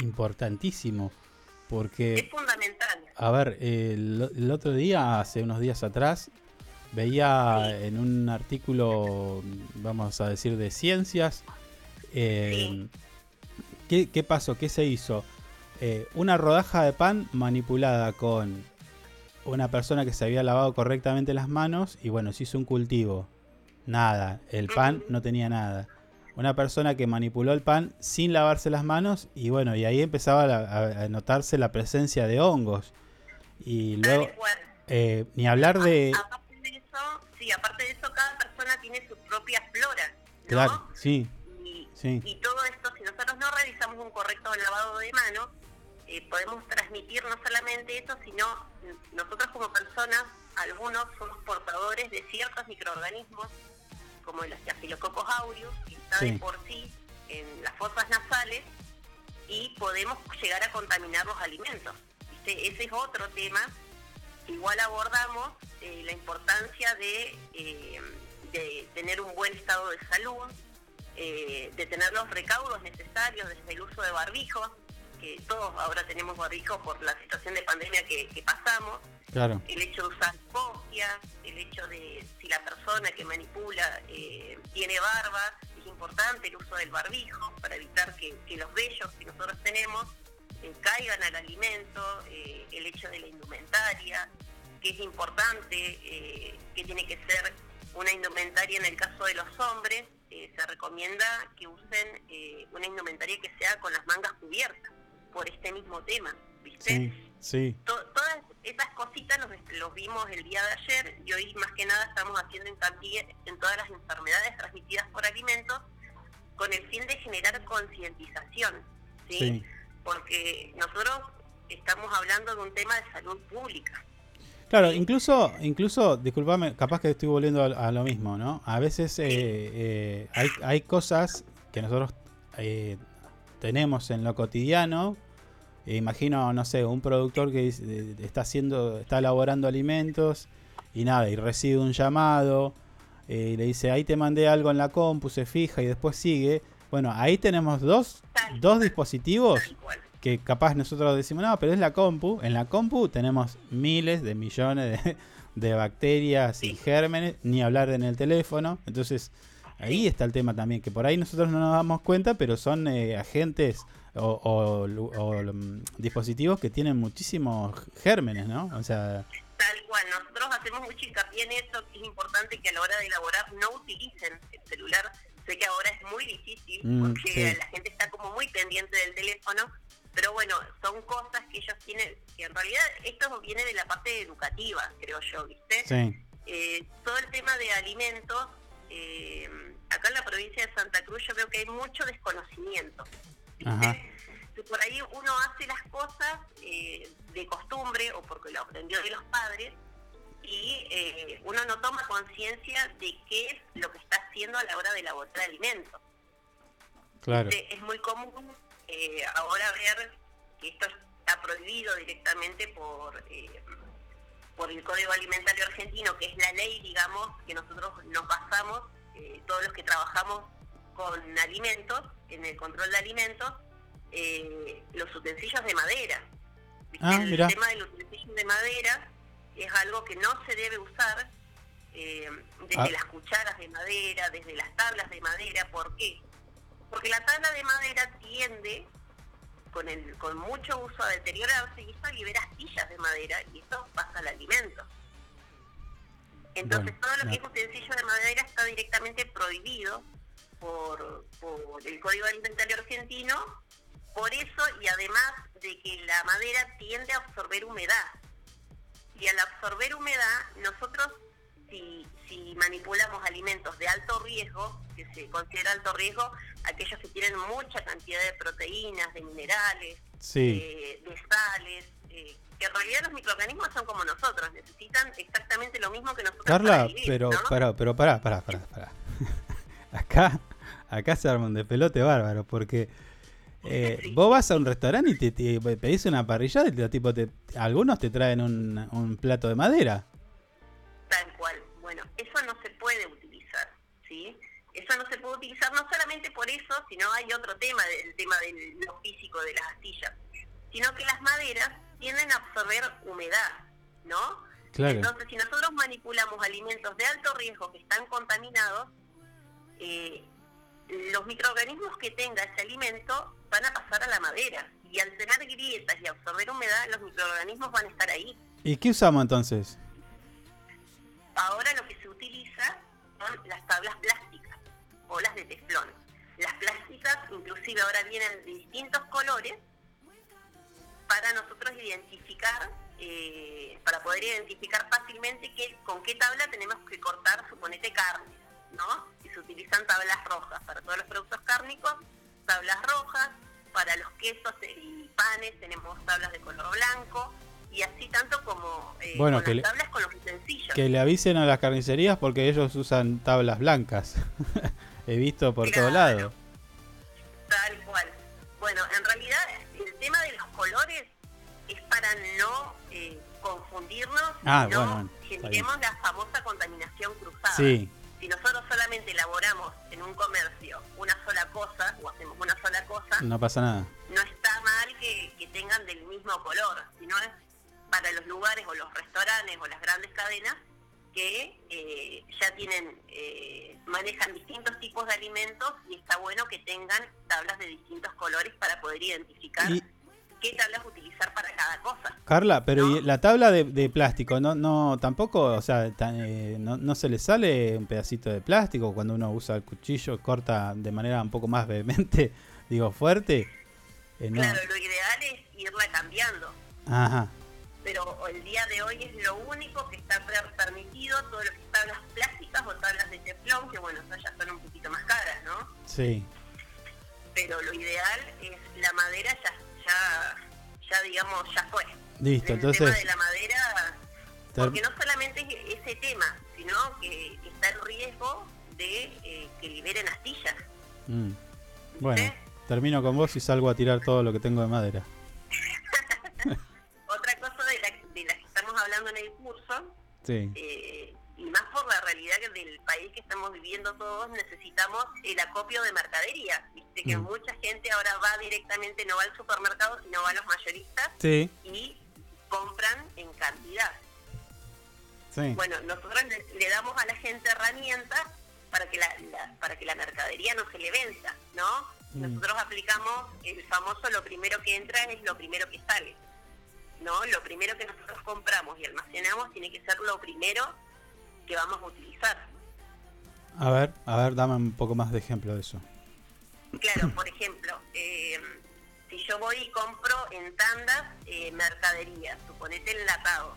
importantísimo. Porque, Es fundamental. a ver, el, el otro día, hace unos días atrás, veía en un artículo, vamos a decir, de ciencias, eh, ¿qué, qué pasó? ¿Qué se hizo? Eh, una rodaja de pan manipulada con una persona que se había lavado correctamente las manos y bueno, se hizo un cultivo. Nada, el pan no tenía nada. Una persona que manipuló el pan sin lavarse las manos y bueno, y ahí empezaba a, a notarse la presencia de hongos. Y luego, eh, ni hablar de... Aparte de eso, sí, aparte de eso, cada persona tiene su propia flora. Claro, sí, sí, y todo esto, si nosotros no realizamos un correcto lavado de manos, eh, podemos transmitir no solamente eso, sino nosotros como personas, algunos somos portadores de ciertos microorganismos, como el Staphylococcus aureus, que está Sí. de por sí en las fosas nasales, y podemos llegar a contaminar los alimentos. ¿viste? Ese es otro tema igual abordamos, eh, la importancia de, eh, de tener un buen estado de salud, eh, de tener los recaudos necesarios desde el uso de barbijo, que todos ahora tenemos barbijo por la situación de pandemia que, que pasamos, claro. el hecho de usar copias, el hecho de si la persona que manipula eh, tiene barba, es importante el uso del barbijo para evitar que, que los vellos que nosotros tenemos eh, caigan al alimento, el hecho de la indumentaria, que es importante, que tiene que ser una indumentaria en el caso de los hombres, recomienda que usen eh, una indumentaria que sea con las mangas cubiertas, por este mismo tema, ¿viste? Sí, sí. To- todas esas cositas los, los vimos el día de ayer y hoy más que nada estamos haciendo hincapié en todas las enfermedades transmitidas por alimentos con el fin de generar concientización, ¿sí? Sí. Porque nosotros estamos hablando de un tema de salud pública. Claro, incluso, incluso, disculpame, capaz que estoy volviendo a, lo mismo, ¿no? A veces eh, eh, hay, hay cosas que nosotros eh, tenemos en lo cotidiano. E imagino, no sé, un productor que eh, está haciendo, está elaborando alimentos y nada, y recibe un llamado eh, y le dice, ahí te mandé algo en la compu, se fija y después sigue. Bueno, ahí tenemos dos, dos dispositivos que capaz nosotros decimos, no, pero es la compu. En la compu tenemos miles de millones de, de bacterias y gérmenes, ni hablar en el teléfono. Entonces, ahí está el tema también, que por ahí nosotros no nos damos cuenta, pero son eh, agentes o, o o, mm, dispositivos que tienen muchísimos gérmenes, ¿no? O sea, Tal cual, nosotros hacemos mucho hincapié en eso, que es importante que a la hora de elaborar no utilicen el celular. Sé que ahora es muy difícil Mm, porque sí. la gente está como muy pendiente del teléfono, pero bueno, son cosas que ellos tienen, que en realidad esto viene de la parte educativa, creo yo, ¿viste? Sí. Eh, todo el tema de alimentos, eh, acá en la provincia de Santa Cruz yo creo que hay mucho desconocimiento. ajá. por ahí uno hace las cosas eh, de costumbre o porque lo aprendió de los padres y eh, uno no toma conciencia de qué es lo que está haciendo a la hora de elaborar alimentos. Claro. Este, Es muy común eh, ahora ver que esto está prohibido directamente por eh, por el Código Alimentario Argentino, que es la ley, digamos, que nosotros nos basamos, eh, todos los que trabajamos con alimentos, en el control de alimentos, los utensilios de madera. Ah, el mirá. tema del utensilio de madera es algo que no se debe usar eh, desde Ah. las cucharas de madera, desde las tablas de madera. ¿Por qué? Porque la tabla de madera tiende, con, el, con mucho uso, a deteriorarse y eso libera astillas de madera y eso pasa al alimento. Entonces Bueno, todo lo que es utensilio de madera está directamente prohibido por, por el Código Alimentario Argentino, por eso y además de que la madera tiende a absorber humedad. Y al absorber humedad, nosotros si, si manipulamos alimentos de alto riesgo, que se considera alto riesgo, aquellos que tienen mucha cantidad de proteínas, de minerales, Sí. eh, de sales, eh, que en realidad los microorganismos son como nosotros, necesitan exactamente lo mismo que nosotros para Carla, vivir, pero, ¿no? pero, pero pará, pará, pará, pará. [LAUGHS] acá, acá se arma un despelote bárbaro, porque eh, [LAUGHS] vos vas a un restaurante y te, te pedís una parrillada y te, tipo te, algunos te traen un, un plato de madera. Eso no se puede utilizar, ¿sí? Eso no se puede utilizar no solamente por eso, sino hay otro tema, el tema de lo físico de las astillas, sino que las maderas tienden a absorber humedad, ¿no? Claro. Entonces, si nosotros manipulamos alimentos de alto riesgo que están contaminados, eh, los microorganismos que tenga ese alimento van a pasar a la madera. Y al tener grietas y absorber humedad, los microorganismos van a estar ahí. ¿Y qué usamos entonces? Inclusive ahora vienen de distintos colores para nosotros identificar, eh, para poder identificar fácilmente qué, con qué tabla tenemos que cortar, suponete, carne, ¿no? Y se utilizan tablas rojas para todos los productos cárnicos, tablas rojas, para los quesos y panes tenemos tablas de color blanco, y así tanto como eh, Bueno, con que las tablas con los utensilios. Que le avisen a las carnicerías porque ellos usan tablas blancas. [LAUGHS] He visto por todos lados. Tal cual. Bueno, en realidad el tema de los colores es para no eh, confundirnos, Ah, no bueno, generemos la famosa contaminación cruzada. Sí. Si nosotros solamente elaboramos en un comercio una sola cosa o hacemos una sola cosa, No pasa nada. no está mal que, que tengan del mismo color, sino es para los lugares o los restaurantes o las grandes cadenas que eh, ya tienen, eh, manejan distintos tipos de alimentos y está bueno que tengan tablas de distintos colores para poder identificar Y- qué tablas utilizar para cada cosa. Carla, pero ¿y la tabla de, de plástico, no, no, tampoco, o sea, tan, eh, no, no se le sale un pedacito de plástico cuando uno usa el cuchillo, corta de manera un poco más vehemente, [LAUGHS] digo, fuerte? Eh, no. Claro, lo ideal es irla cambiando, Ajá, pero el día de hoy es lo único que está per- permitido, todo lo que es tablas plásticas o tablas de teflón, que bueno, esas ya son un poquito más caras, ¿no? sí. pero lo ideal es la madera ya ya ya digamos ya fue Listo, el entonces- tema de la madera porque no solamente es ese tema sino que está el riesgo de eh, que liberen astillas Mm. Bueno, termino con vos y salgo a tirar todo lo que tengo de madera. [LAUGHS] hablando en el curso Sí. eh, y más por la realidad que del país que estamos viviendo todos, necesitamos el acopio de mercadería. Viste que Mm. mucha gente ahora va directamente, no va al supermercado, sino va a los mayoristas Sí. y compran en cantidad. Sí. Bueno, nosotros le, le damos a la gente herramientas para que la, la- para que la mercadería no se le venza, ¿no? Mm. Nosotros aplicamos el famoso lo primero que entra es lo primero que sale. ¿No? Lo primero que nosotros compramos y almacenamos tiene que ser lo primero que vamos a utilizar. A ver, a ver, dame un poco más de ejemplo de eso. Claro, [CLEARS THROAT] por ejemplo, eh, si yo voy y compro en tandas eh, mercadería, suponete enlatado,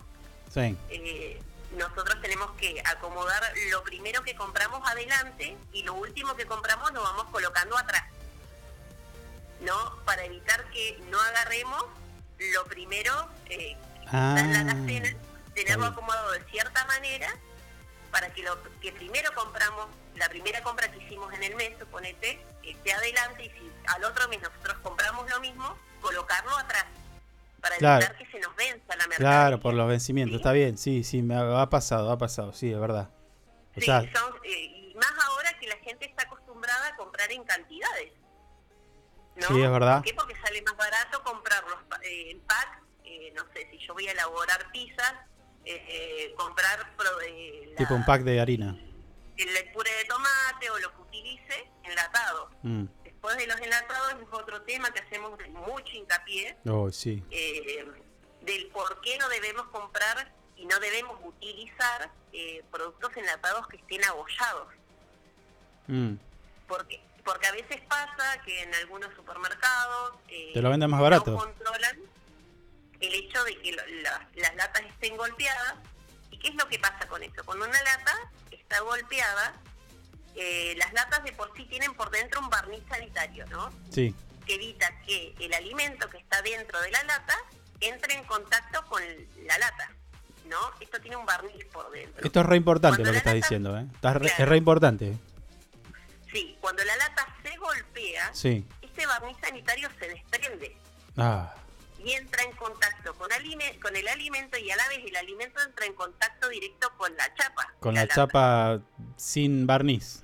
Sí. eh, nosotros tenemos que acomodar lo primero que compramos adelante y lo último que compramos lo vamos colocando atrás. ¿No? Para evitar que no agarremos lo primero eh, en la Ah, alacena, tenerlo acomodado de cierta manera para que lo que primero compramos, la primera compra que hicimos en el mes, suponete, esté adelante y si al otro mes nosotros compramos lo mismo, colocarlo atrás para Claro. evitar que se nos venza la mercadería. Claro, por los vencimientos, está bien, sí, sí, me ha, ha pasado, ha pasado, sí, es verdad. O Sí, sea, son, eh, y más ahora que la gente está acostumbrada a comprar en cantidades. ¿No? Sí, es verdad. ¿Por qué? Porque sale más barato comprarlos eh, en pack. eh, no sé, si yo voy a elaborar pizzas, eh, eh, comprar pro- eh, la- tipo un pack de harina. el puré de tomate o lo que utilice enlatado. Mm. Después de los enlatados es otro tema que hacemos mucho hincapié Oh, sí. eh, del por qué no debemos comprar y no debemos utilizar eh, productos enlatados que estén abollados. Mm. Porque porque a veces pasa que en algunos supermercados eh, Te lo venden más barato. no controlan el hecho de que lo- la- las latas estén golpeadas. ¿Y qué es lo que pasa con eso? Cuando una lata está golpeada, eh, las latas de por sí tienen por dentro un barniz sanitario, ¿no? Sí. que evita que el alimento que está dentro de la lata entre en contacto con la lata, ¿no? Esto tiene un barniz por dentro. Esto es re importante Cuando lo que estás lata- diciendo, ¿eh? Está re- Claro. Es re importante. Sí, cuando la lata se golpea, Sí. ese barniz sanitario se desprende Ah, y entra en contacto con, con el alimento y a la vez el alimento entra en contacto directo con la chapa. Con la chapa sin barniz.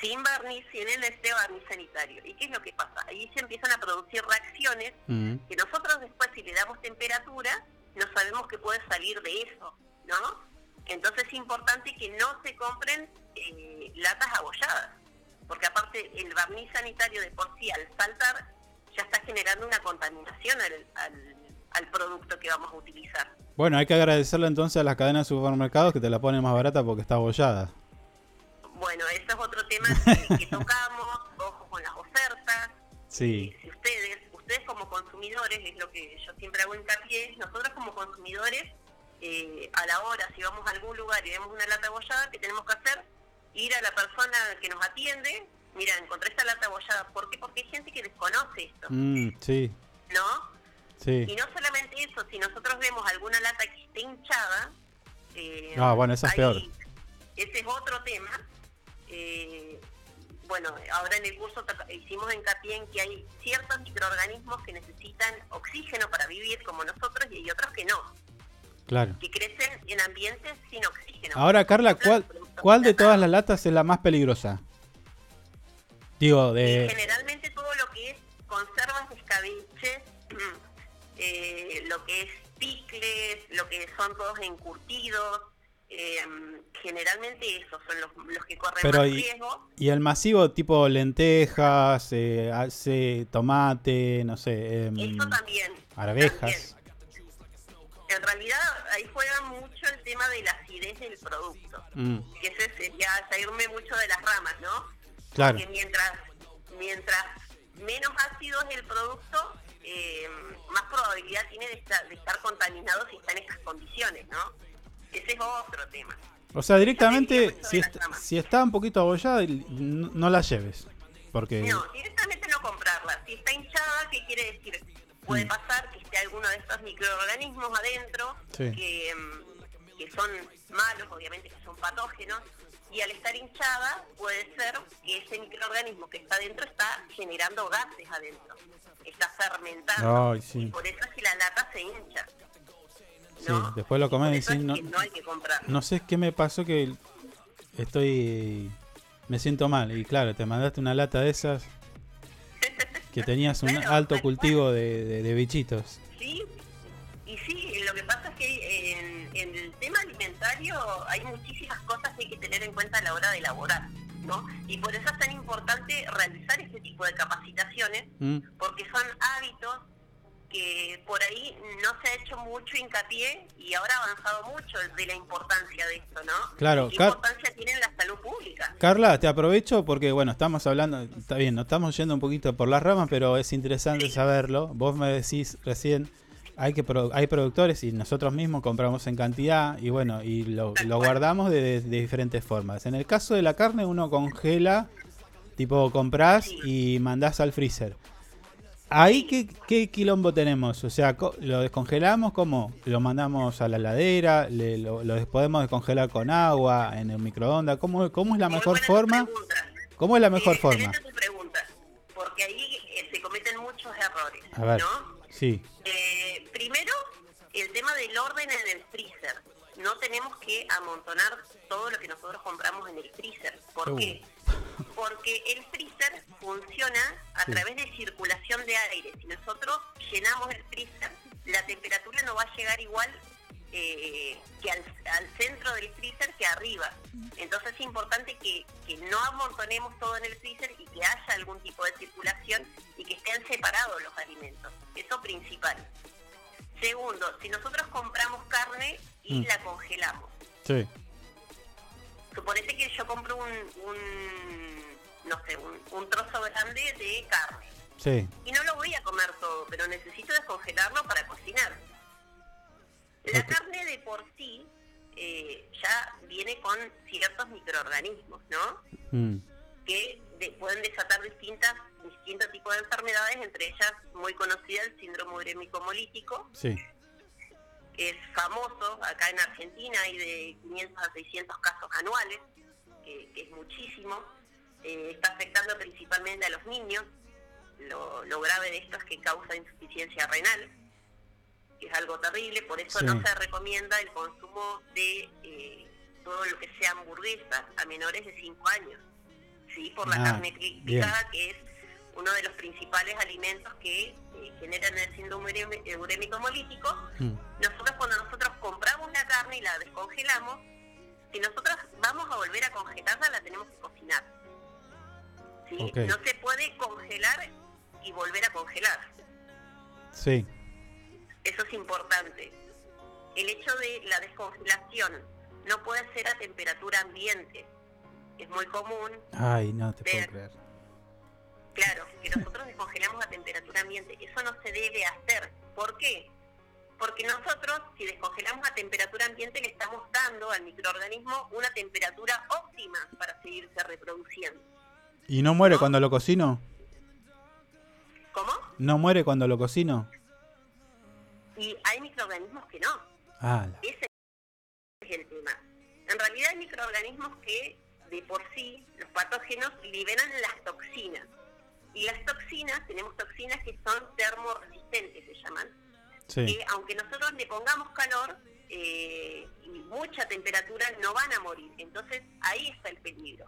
Sin barniz, sin el este barniz sanitario. ¿Y qué es lo que pasa? Ahí se empiezan a producir reacciones Mm. que nosotros después si le damos temperatura no sabemos qué puede salir de eso, ¿no? Entonces es importante que no se compren eh, latas abolladas, porque aparte el barniz sanitario de por sí al saltar ya está generando una contaminación al, al- al producto que vamos a utilizar. Bueno, hay que agradecerle entonces a las cadenas de supermercados que te la ponen más barata porque está abollada. Bueno, eso es otro tema [LAUGHS] que, que tocamos, ojo con las ofertas, Sí. si ustedes, ustedes como consumidores, es lo que yo siempre hago hincapié, nosotros como consumidores, eh, a la hora, si vamos a algún lugar y vemos una lata abollada, ¿qué tenemos que hacer? Ir a la persona que nos atiende, mira, encontré esta lata abollada, ¿por qué? Porque hay gente que desconoce esto, Mm, sí, ¿no? sí. Y no solamente eso, si nosotros vemos alguna lata que esté hinchada, eh, Ah, bueno, eso es peor. Ese es otro tema. Eh, bueno, ahora en el curso hicimos hincapié en que hay ciertos microorganismos que necesitan oxígeno para vivir como nosotros y hay otros que no, Claro. que crecen en ambientes sin oxígeno. Ahora, Carla, ¿cuál, cuál de todas las latas es la más peligrosa? Digo, de... generalmente todo lo que es conservas de escabeche, [CLEARS THROAT] eh, lo que es picles, lo que son todos encurtidos, eh, generalmente esos son los, los que corren Pero más y, riesgo. y el masivo tipo lentejas, eh, hace tomate, no sé, em, Eso también. arvejas. En realidad ahí juega mucho el tema de la acidez del producto, Mm, que ese sería salirme mucho de las ramas, ¿no? claro. Porque mientras, mientras menos ácido es el producto, eh, más probabilidad tiene de estar, de estar contaminado si está en estas condiciones, ¿no? Ese es otro tema. O sea, directamente, si, est- si está un poquito abollada, no la lleves. Porque... No, directamente no comprarla. Si está hinchada, ¿qué quiere decir? Puede Mm. pasar que esté alguno de estos microorganismos adentro Sí. que, mm, que son malos, obviamente que son patógenos, y al estar hinchada puede ser que ese microorganismo que está adentro está generando gases adentro, está fermentando. Ay, sí. Por eso es que la lata se hincha. Sí, después lo comes y decís, es no, que no hay que comprar. no sé qué me pasó que estoy... Me siento mal. Y claro, te mandaste una lata de esas que tenías un alto cultivo de, de- de bichitos. Sí, y sí, lo que pasa es que en, en el tema alimentario hay muchísimas cosas que hay que tener en cuenta a la hora de elaborar, ¿no? Y por eso es tan importante realizar este tipo de capacitaciones, Mm, porque son hábitos que por ahí no se ha hecho mucho hincapié y ahora ha avanzado mucho de la importancia de esto, ¿no? Claro, ¿Qué Car- importancia tiene en la salud pública? Carla, te aprovecho porque, bueno, estamos hablando, está bien, nos estamos yendo un poquito por las ramas, pero es interesante saberlo. Vos me decís recién, hay que pro- hay productores y nosotros mismos compramos en cantidad y bueno, y lo, lo guardamos de, de- de diferentes formas. En el caso de la carne, uno congela, tipo compras y mandás al freezer. Ahí, ¿qué, qué quilombo tenemos? O sea, ¿lo descongelamos como? ¿Lo mandamos a la heladera? Le- lo, lo podemos descongelar con agua, en el microondas? ¿Cómo, cómo es la mejor forma? ¿Cómo es la mejor forma? Excelente tu pregunta, porque ahí eh, se cometen muchos errores, A ver, ¿no? sí. Eh, primero, el tema del orden en el freezer. No tenemos que amontonar todo lo que nosotros compramos en el freezer. ¿Por Uh. qué? Porque el freezer funciona a Sí. través de circulación de aire. Si nosotros llenamos el freezer, la temperatura no va a llegar igual eh, que al, al centro del freezer que arriba. Entonces es importante que, que no amontonemos todo en el freezer y que haya algún tipo de circulación y que estén separados los alimentos. Eso principal. Segundo, si nosotros compramos carne y Mm. la congelamos, Sí. Suponete que yo compro un, un no sé, un, un trozo grande de carne Sí. y no lo voy a comer todo, pero necesito descongelarlo para cocinar. La carne de por sí eh, ya viene con ciertos microorganismos, ¿no? Mm, Que de- pueden desatar distintas distintos tipos de enfermedades, entre ellas muy conocida el síndrome urémico hemolítico, Sí. Que es famoso acá en Argentina, hay de 500 a 600 casos anuales, que, que es muchísimo, Eh, está afectando principalmente a los niños, lo, lo grave de esto es que causa insuficiencia renal, que es algo terrible, por eso no se recomienda el consumo de eh, todo lo que sea hamburguesas a menores de 5 años, ¿sí? por la Ah, carne bien. picada, que es uno de los principales alimentos que eh, generan el síndrome urémico hemolítico. Mm. Nosotros cuando nosotros compramos la carne y la descongelamos, si nosotros vamos a volver a congelarla, la tenemos que cocinar. ¿sí? No se puede congelar y volver a congelar. Sí. Eso es importante. El hecho de la descongelación no puede ser a temperatura ambiente. Es muy común, Ay, no te puedo creer. Claro, que nosotros descongelamos a temperatura ambiente. Eso no se debe hacer. ¿Por qué? Porque nosotros, si descongelamos a temperatura ambiente, le estamos dando al microorganismo una temperatura óptima para seguirse reproduciendo. ¿Y no muere cuando lo cocino? ¿Cómo? ¿No muere cuando lo cocino? Y hay microorganismos que no. Ah, la- Ese es el tema. En realidad hay microorganismos que de por sí, los patógenos, liberan las toxinas. Y las toxinas, tenemos toxinas que son termoresistentes, se llaman. Sí. Que aunque nosotros le pongamos calor eh, y mucha temperatura, no van a morir. Entonces ahí está el peligro.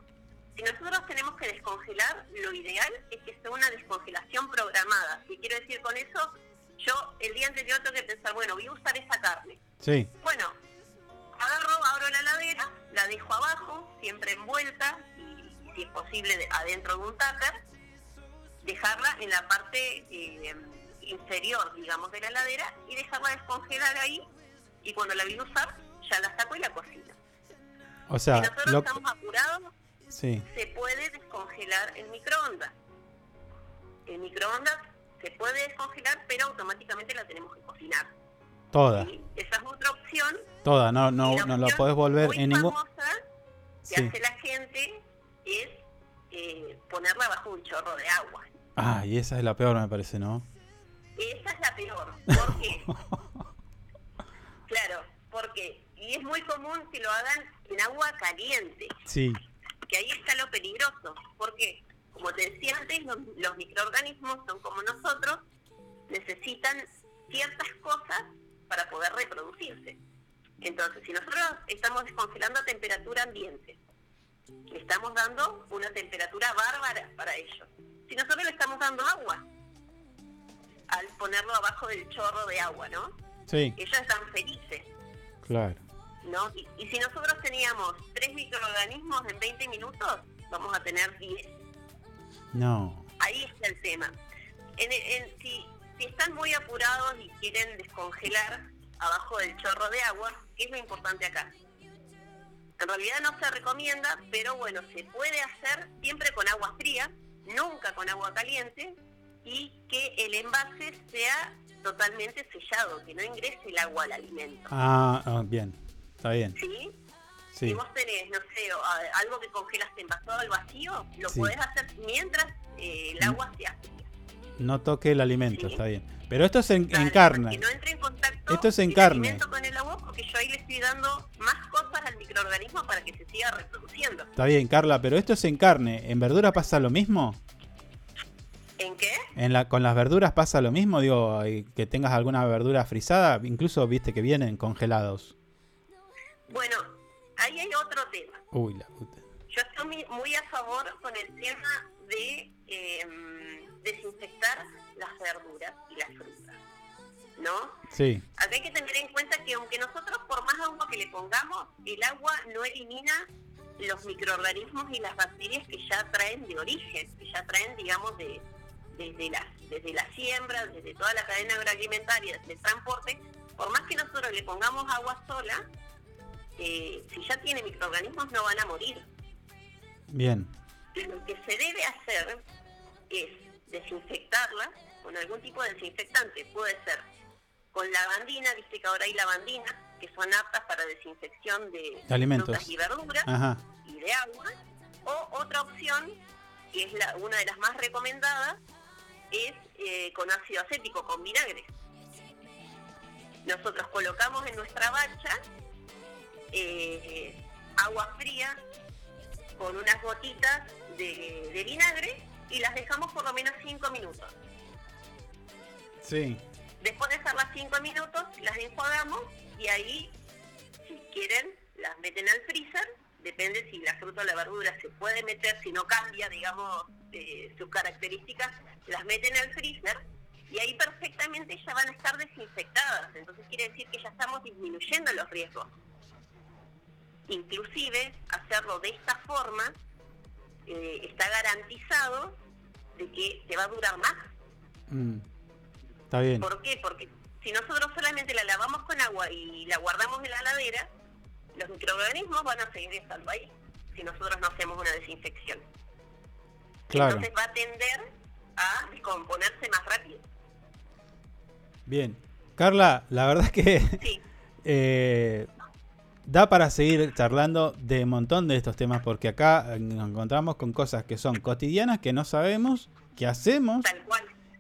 Si nosotros tenemos que descongelar, lo ideal es que sea una descongelación programada. ¿Qué quiero decir con eso? Yo el día anterior tengo que pensar, bueno, voy a usar esa carne. Sí. Bueno, agarro, abro la heladera, la dejo abajo, siempre envuelta, y si es posible de- adentro de un tupper, dejarla en la parte eh, inferior, digamos, de la heladera y dejarla descongelar ahí, y cuando la voy a usar, ya la saco y la cocino. O si sea, nosotros lo- estamos apurados, sí. se puede descongelar en microondas. En microondas se puede descongelar, pero automáticamente la tenemos que cocinar. Toda. Esa es otra opción Toda. No, no, la no opción podés volver en ningún. que Sí. hace la gente es eh, ponerla bajo un chorro de agua. Ah, y esa es la peor, me parece, ¿no? Esa es la peor. ¿Por qué? [LAUGHS] claro, porque y es muy común que lo hagan en agua caliente, Sí. que ahí está lo peligroso. Porque, como te decía antes, los, los microorganismos son como nosotros, necesitan ciertas cosas para poder reproducirse. Entonces, si nosotros estamos descongelando a temperatura ambiente, le estamos dando una temperatura bárbara para ellos. Si nosotros le estamos dando agua, al ponerlo abajo del chorro de agua, ¿no? Sí, Ellos están felices, claro. ¿no? Y, y si nosotros teníamos tres microorganismos en 20 minutos, vamos a tener 10. No. Ahí está el tema. En, en- si, si están muy apurados y quieren descongelar abajo del chorro de agua, ¿qué es lo importante acá? En realidad no se recomienda, pero bueno, se puede hacer siempre con agua fría, nunca con agua caliente, y que el envase sea totalmente sellado, que no ingrese el agua al alimento. Ah, ah, bien. Está bien. ¿Sí? Sí. Si vos tenés, no sé, o, a- algo que congelaste envasado al vacío, lo Sí. Mm. podés hacer mientras eh, el agua sea fría. No toque el alimento, Sí. está bien. Pero esto es en, carne. Que no entre en contacto Esto es en el carne. alimento con el agua porque yo ahí le estoy dando más cosas al microorganismo para que se siga reproduciendo. Está bien, Carla, pero esto es en carne. ¿En verdura pasa lo mismo? ¿En qué? ¿En la, ¿Con las verduras pasa lo mismo? Digo, y que tengas alguna verdura frisada, incluso viste que vienen congelados. Bueno, ahí hay otro tema. Uy, la puta. Yo estoy muy, muy a favor con el tema de eh, desinfectar las verduras y las frutas, ¿no? Sí, Acá hay que tener en cuenta que aunque nosotros por más agua que le pongamos, el agua no elimina los microorganismos y las bacterias que ya traen de origen, que ya traen, digamos, de, desde, la, desde la siembra, desde toda la cadena agroalimentaria, desde el transporte, por más que nosotros le pongamos agua sola, eh, si ya tiene microorganismos no van a morir. bien. Lo que se debe hacer es desinfectarla con algún tipo de desinfectante. Puede ser con lavandina, viste que ahora hay lavandinas que son aptas para desinfección de, De alimentos. frutas y verduras Ajá. y de agua. O otra opción, que es la, una de las más recomendadas, es eh, con ácido acético, con vinagre. Nosotros colocamos en nuestra bacha eh, agua fría con unas gotitas de, de vinagre y las dejamos por lo menos 5 minutos. Sí. Después de hacerlas 5 minutos, las enjuagamos y ahí, si quieren, las meten al freezer. Depende si la fruta o la verdura se puede meter, si no cambia, digamos, eh, sus características, las meten al freezer y ahí perfectamente ya van a estar desinfectadas. Entonces quiere decir que ya estamos disminuyendo los riesgos. Inclusive, hacerlo de esta forma eh, está garantizado de que te va a durar más. Mm. Está bien. ¿Por qué? Porque si nosotros solamente la lavamos con agua y la guardamos en la heladera, los microorganismos van a seguir estando ahí si nosotros no hacemos una desinfección. Claro. Entonces va a tender a descomponerse más rápido. Bien. Carla, la verdad es que [LAUGHS] eh, da para seguir charlando de un montón de estos temas porque acá nos encontramos con cosas que son cotidianas que no sabemos, que hacemos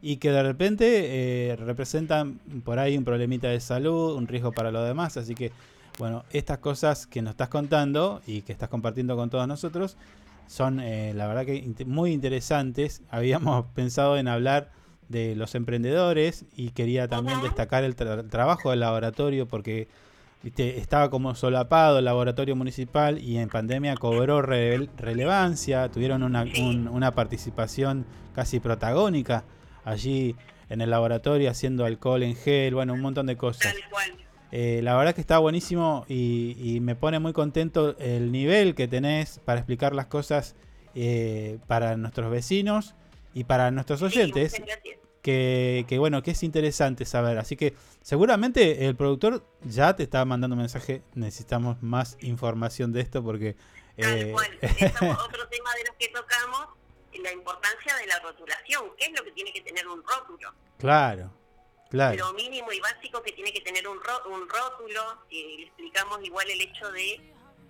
y que de repente eh, representan por ahí un problemita de salud, un riesgo para los demás. Así que, bueno, estas cosas que nos estás contando y que estás compartiendo con todos nosotros son, eh, la verdad que muy interesantes. [LAUGHS] Habíamos pensado en hablar de los emprendedores y quería también destacar el, tra- el trabajo del laboratorio porque viste, estaba como solapado el laboratorio municipal y en pandemia cobró rele- relevancia, tuvieron una, un- una participación casi protagónica allí en el laboratorio haciendo alcohol en gel, bueno, un montón de cosas. Eh, la verdad que está buenísimo y, y me pone muy contento el nivel que tenés para explicar las cosas eh, para nuestros vecinos y para nuestros oyentes. Que, que bueno, que es interesante saber. Así que seguramente el productor ya te está mandando un mensaje. Necesitamos más información de esto porque... eh, [LAUGHS] Otro tema de los que tocamos la importancia de la rotulación. ¿Qué es lo que tiene que tener un rótulo? claro, claro. Lo mínimo y básico que tiene que tener un, ro- un rótulo. eh, le explicamos igual el hecho de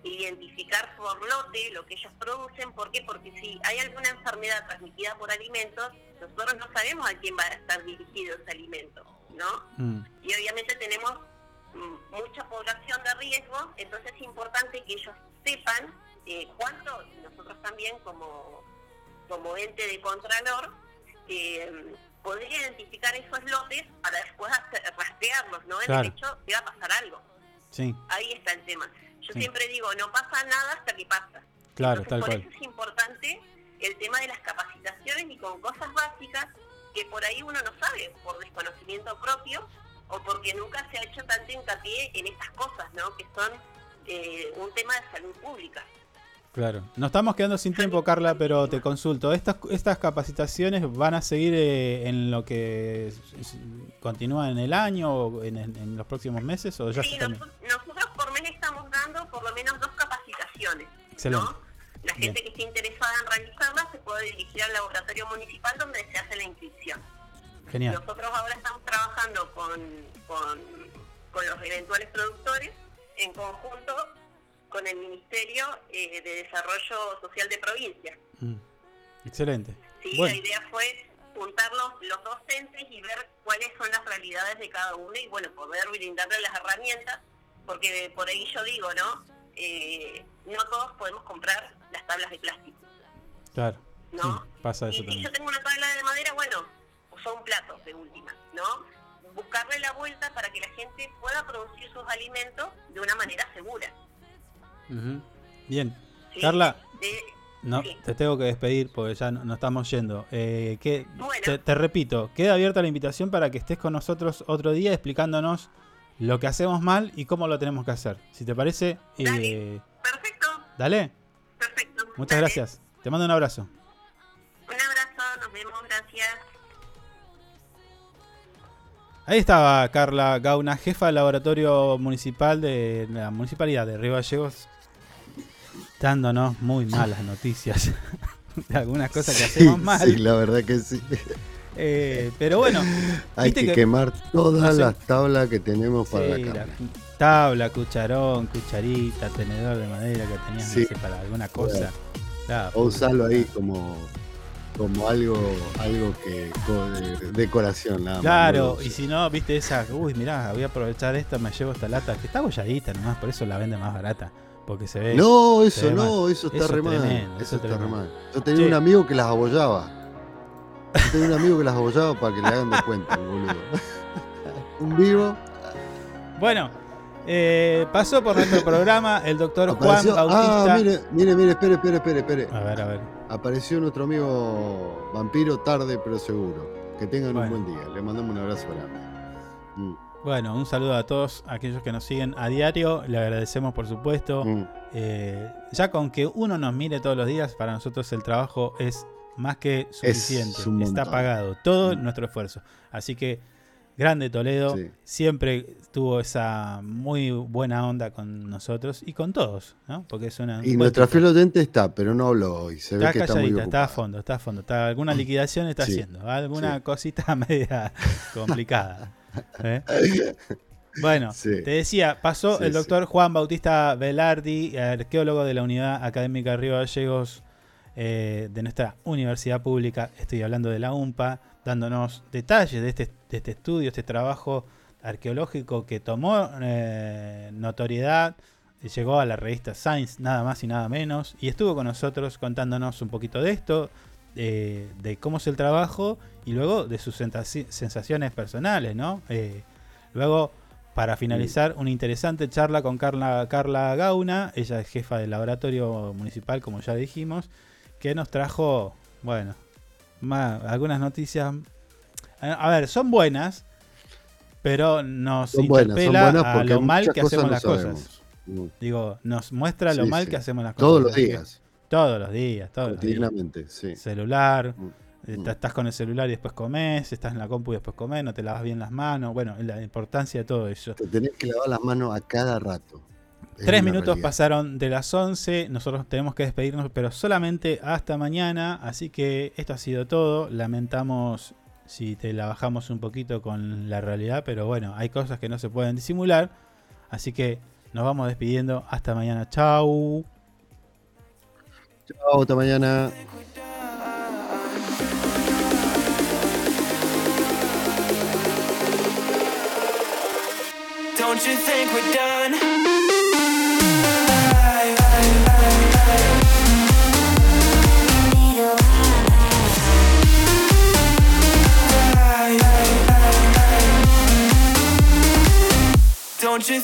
identificar por lote lo que ellos producen. ¿Por qué? Porque si hay alguna enfermedad transmitida por alimentos, nosotros no sabemos a quién va a estar dirigido ese alimento, ¿no? Mm, y obviamente tenemos mm, mucha población de riesgo, entonces es importante que ellos sepan eh, cuánto, y nosotros también como, como ente de contralor, eh, poder identificar esos lotes para después hacer- rastrearlos, ¿no? En Claro. el hecho que va a pasar algo. sí, Ahí está el tema. Yo Sí. siempre digo, no pasa nada hasta que pasa. claro, Entonces, tal por cual. eso es importante el tema de las capacitaciones y con cosas básicas que por ahí uno no sabe por desconocimiento propio o porque nunca se ha hecho tanto hincapié en estas cosas, ¿no? Que son eh, un tema de salud pública. Claro. Nos estamos quedando sin tiempo, Carla, pero te consulto. ¿Estas, estas capacitaciones van a seguir eh, en lo que continúa en el año o en, los próximos meses o ya Sí, noso- nosotros por mes estamos dando por lo menos dos capacitaciones. Excelente. La Bien. gente que esté interesada en realizarlas se puede dirigir al laboratorio municipal donde se hace la inscripción. Genial. Nosotros ahora estamos trabajando con, con, con los eventuales productores en conjunto con el Ministerio eh, de Desarrollo Social de Provincia. Mm. Excelente. ¿sí? Bueno, La idea fue juntar los, los docentes y ver cuáles son las realidades de cada uno y bueno, poder brindarles las herramientas, porque por ahí yo digo, ¿no? Eh, no todos podemos comprar las tablas de plástico. claro. ¿no? Sí, pasa eso Y si yo tengo una tabla de madera, bueno, son platos de última, ¿no? Buscarle la vuelta para que la gente pueda producir sus alimentos de una manera segura. Bien. ¿sí? Carla, no, sí. te tengo que despedir porque ya no- nos estamos yendo. Eh, que, Bueno. te, te repito, queda abierta la invitación para que estés con nosotros otro día explicándonos lo que hacemos mal y cómo lo tenemos que hacer. Si te parece, eh, Perfecto, dale. perfecto. Muchas Dale. gracias. Te mando un abrazo. Un abrazo, nos vemos, gracias. Ahí estaba Carla Gauna, jefa del laboratorio municipal de la municipalidad de Río Gallegos, dándonos muy malas noticias [LAUGHS] de algunas cosas que hacemos mal. Sí, la verdad que sí. Eh, pero bueno, Hay que, quemar todas no sé. las tablas que tenemos para Sí, la la cámara. tabla, cucharón, cucharita, tenedor de madera que tenías no Sí. sé, para alguna cosa. Claro, O usarlo ahí como, como algo, algo que co- de- decoración, nada más. Claro, no y si no, viste esa, uy, mirá, voy a aprovechar esta, me llevo esta lata, que está bolladita nomás, por eso la vende más barata, porque se ve. No, eso ve no, mal. eso está re mal. tremendo, Eso está re tremendo. mal. Yo tenía un amigo que las abollaba. Tengo un amigo que las abollaba para que le hagan de cuenta, [LAUGHS] boludo. un vivo. Bueno, eh, pasó por nuestro programa el doctor Juan Apareció- Bautista. Ah, mire, mire, mire, espere, espere, espere, espere. A ver, a ver. Apareció nuestro amigo vampiro tarde pero seguro. Que tengan Bueno. un buen día. Le mandamos un abrazo grande. Mm. Bueno, un saludo a todos aquellos que nos siguen a diario. Le agradecemos, por supuesto. Mm. Eh, ya con que uno nos mire todos los días, para nosotros el trabajo es más que suficiente. Está. Mm. pagado todo nuestro esfuerzo. Así que, grande Toledo. Sí. Siempre tuvo esa muy buena onda con nosotros y con todos, ¿no? Porque es una. Y nuestra fiel oyente está, pero no habló hoy. Se ve Está que está muy calladita, está a fondo, está a fondo. Está, alguna liquidación está Sí, haciendo, alguna sí. cosita [LAUGHS] media complicada. [LAUGHS] ¿eh? Bueno, Sí. te decía, pasó Sí, el sí. doctor Juan Bautista Velardi, arqueólogo de la Unidad Académica Río Gallegos eh, de nuestra universidad pública, estoy hablando de la UMPA, dándonos detalles de este, de este estudio, este trabajo arqueológico que tomó eh, notoriedad, llegó a la revista Science, nada más y nada menos, y estuvo con nosotros contándonos un poquito de esto, eh, de cómo es el trabajo y luego de sus sensaciones personales, ¿no? Eh, luego, para finalizar, una interesante charla con Carla, Carla Gauna, ella es jefa del laboratorio municipal, como ya dijimos, que nos trajo, bueno, ma- algunas noticias. A ver, son buenas, pero nos Son interpela buenas a lo mal que hacemos no las sabemos. cosas. Mm. Digo, nos muestra lo Sí, mal sí. que hacemos las cosas. Todos los días. todos los días, todos los días. Celular, Mm. Ta- estás con el celular y después comes, estás en la compu y después comes, no te lavas bien las manos. Bueno, la importancia de todo eso. Te tenés que lavar las manos a cada rato. Es Tres minutos realidad. pasaron de las 11, nosotros tenemos que despedirnos, pero solamente hasta mañana, así que esto ha sido todo. Lamentamos si te la bajamos un poquito con la realidad, pero bueno, hay cosas que no se pueden disimular, así que nos vamos despidiendo. Hasta mañana, chau. Chao, hasta mañana. Don't you think we're done? Don't you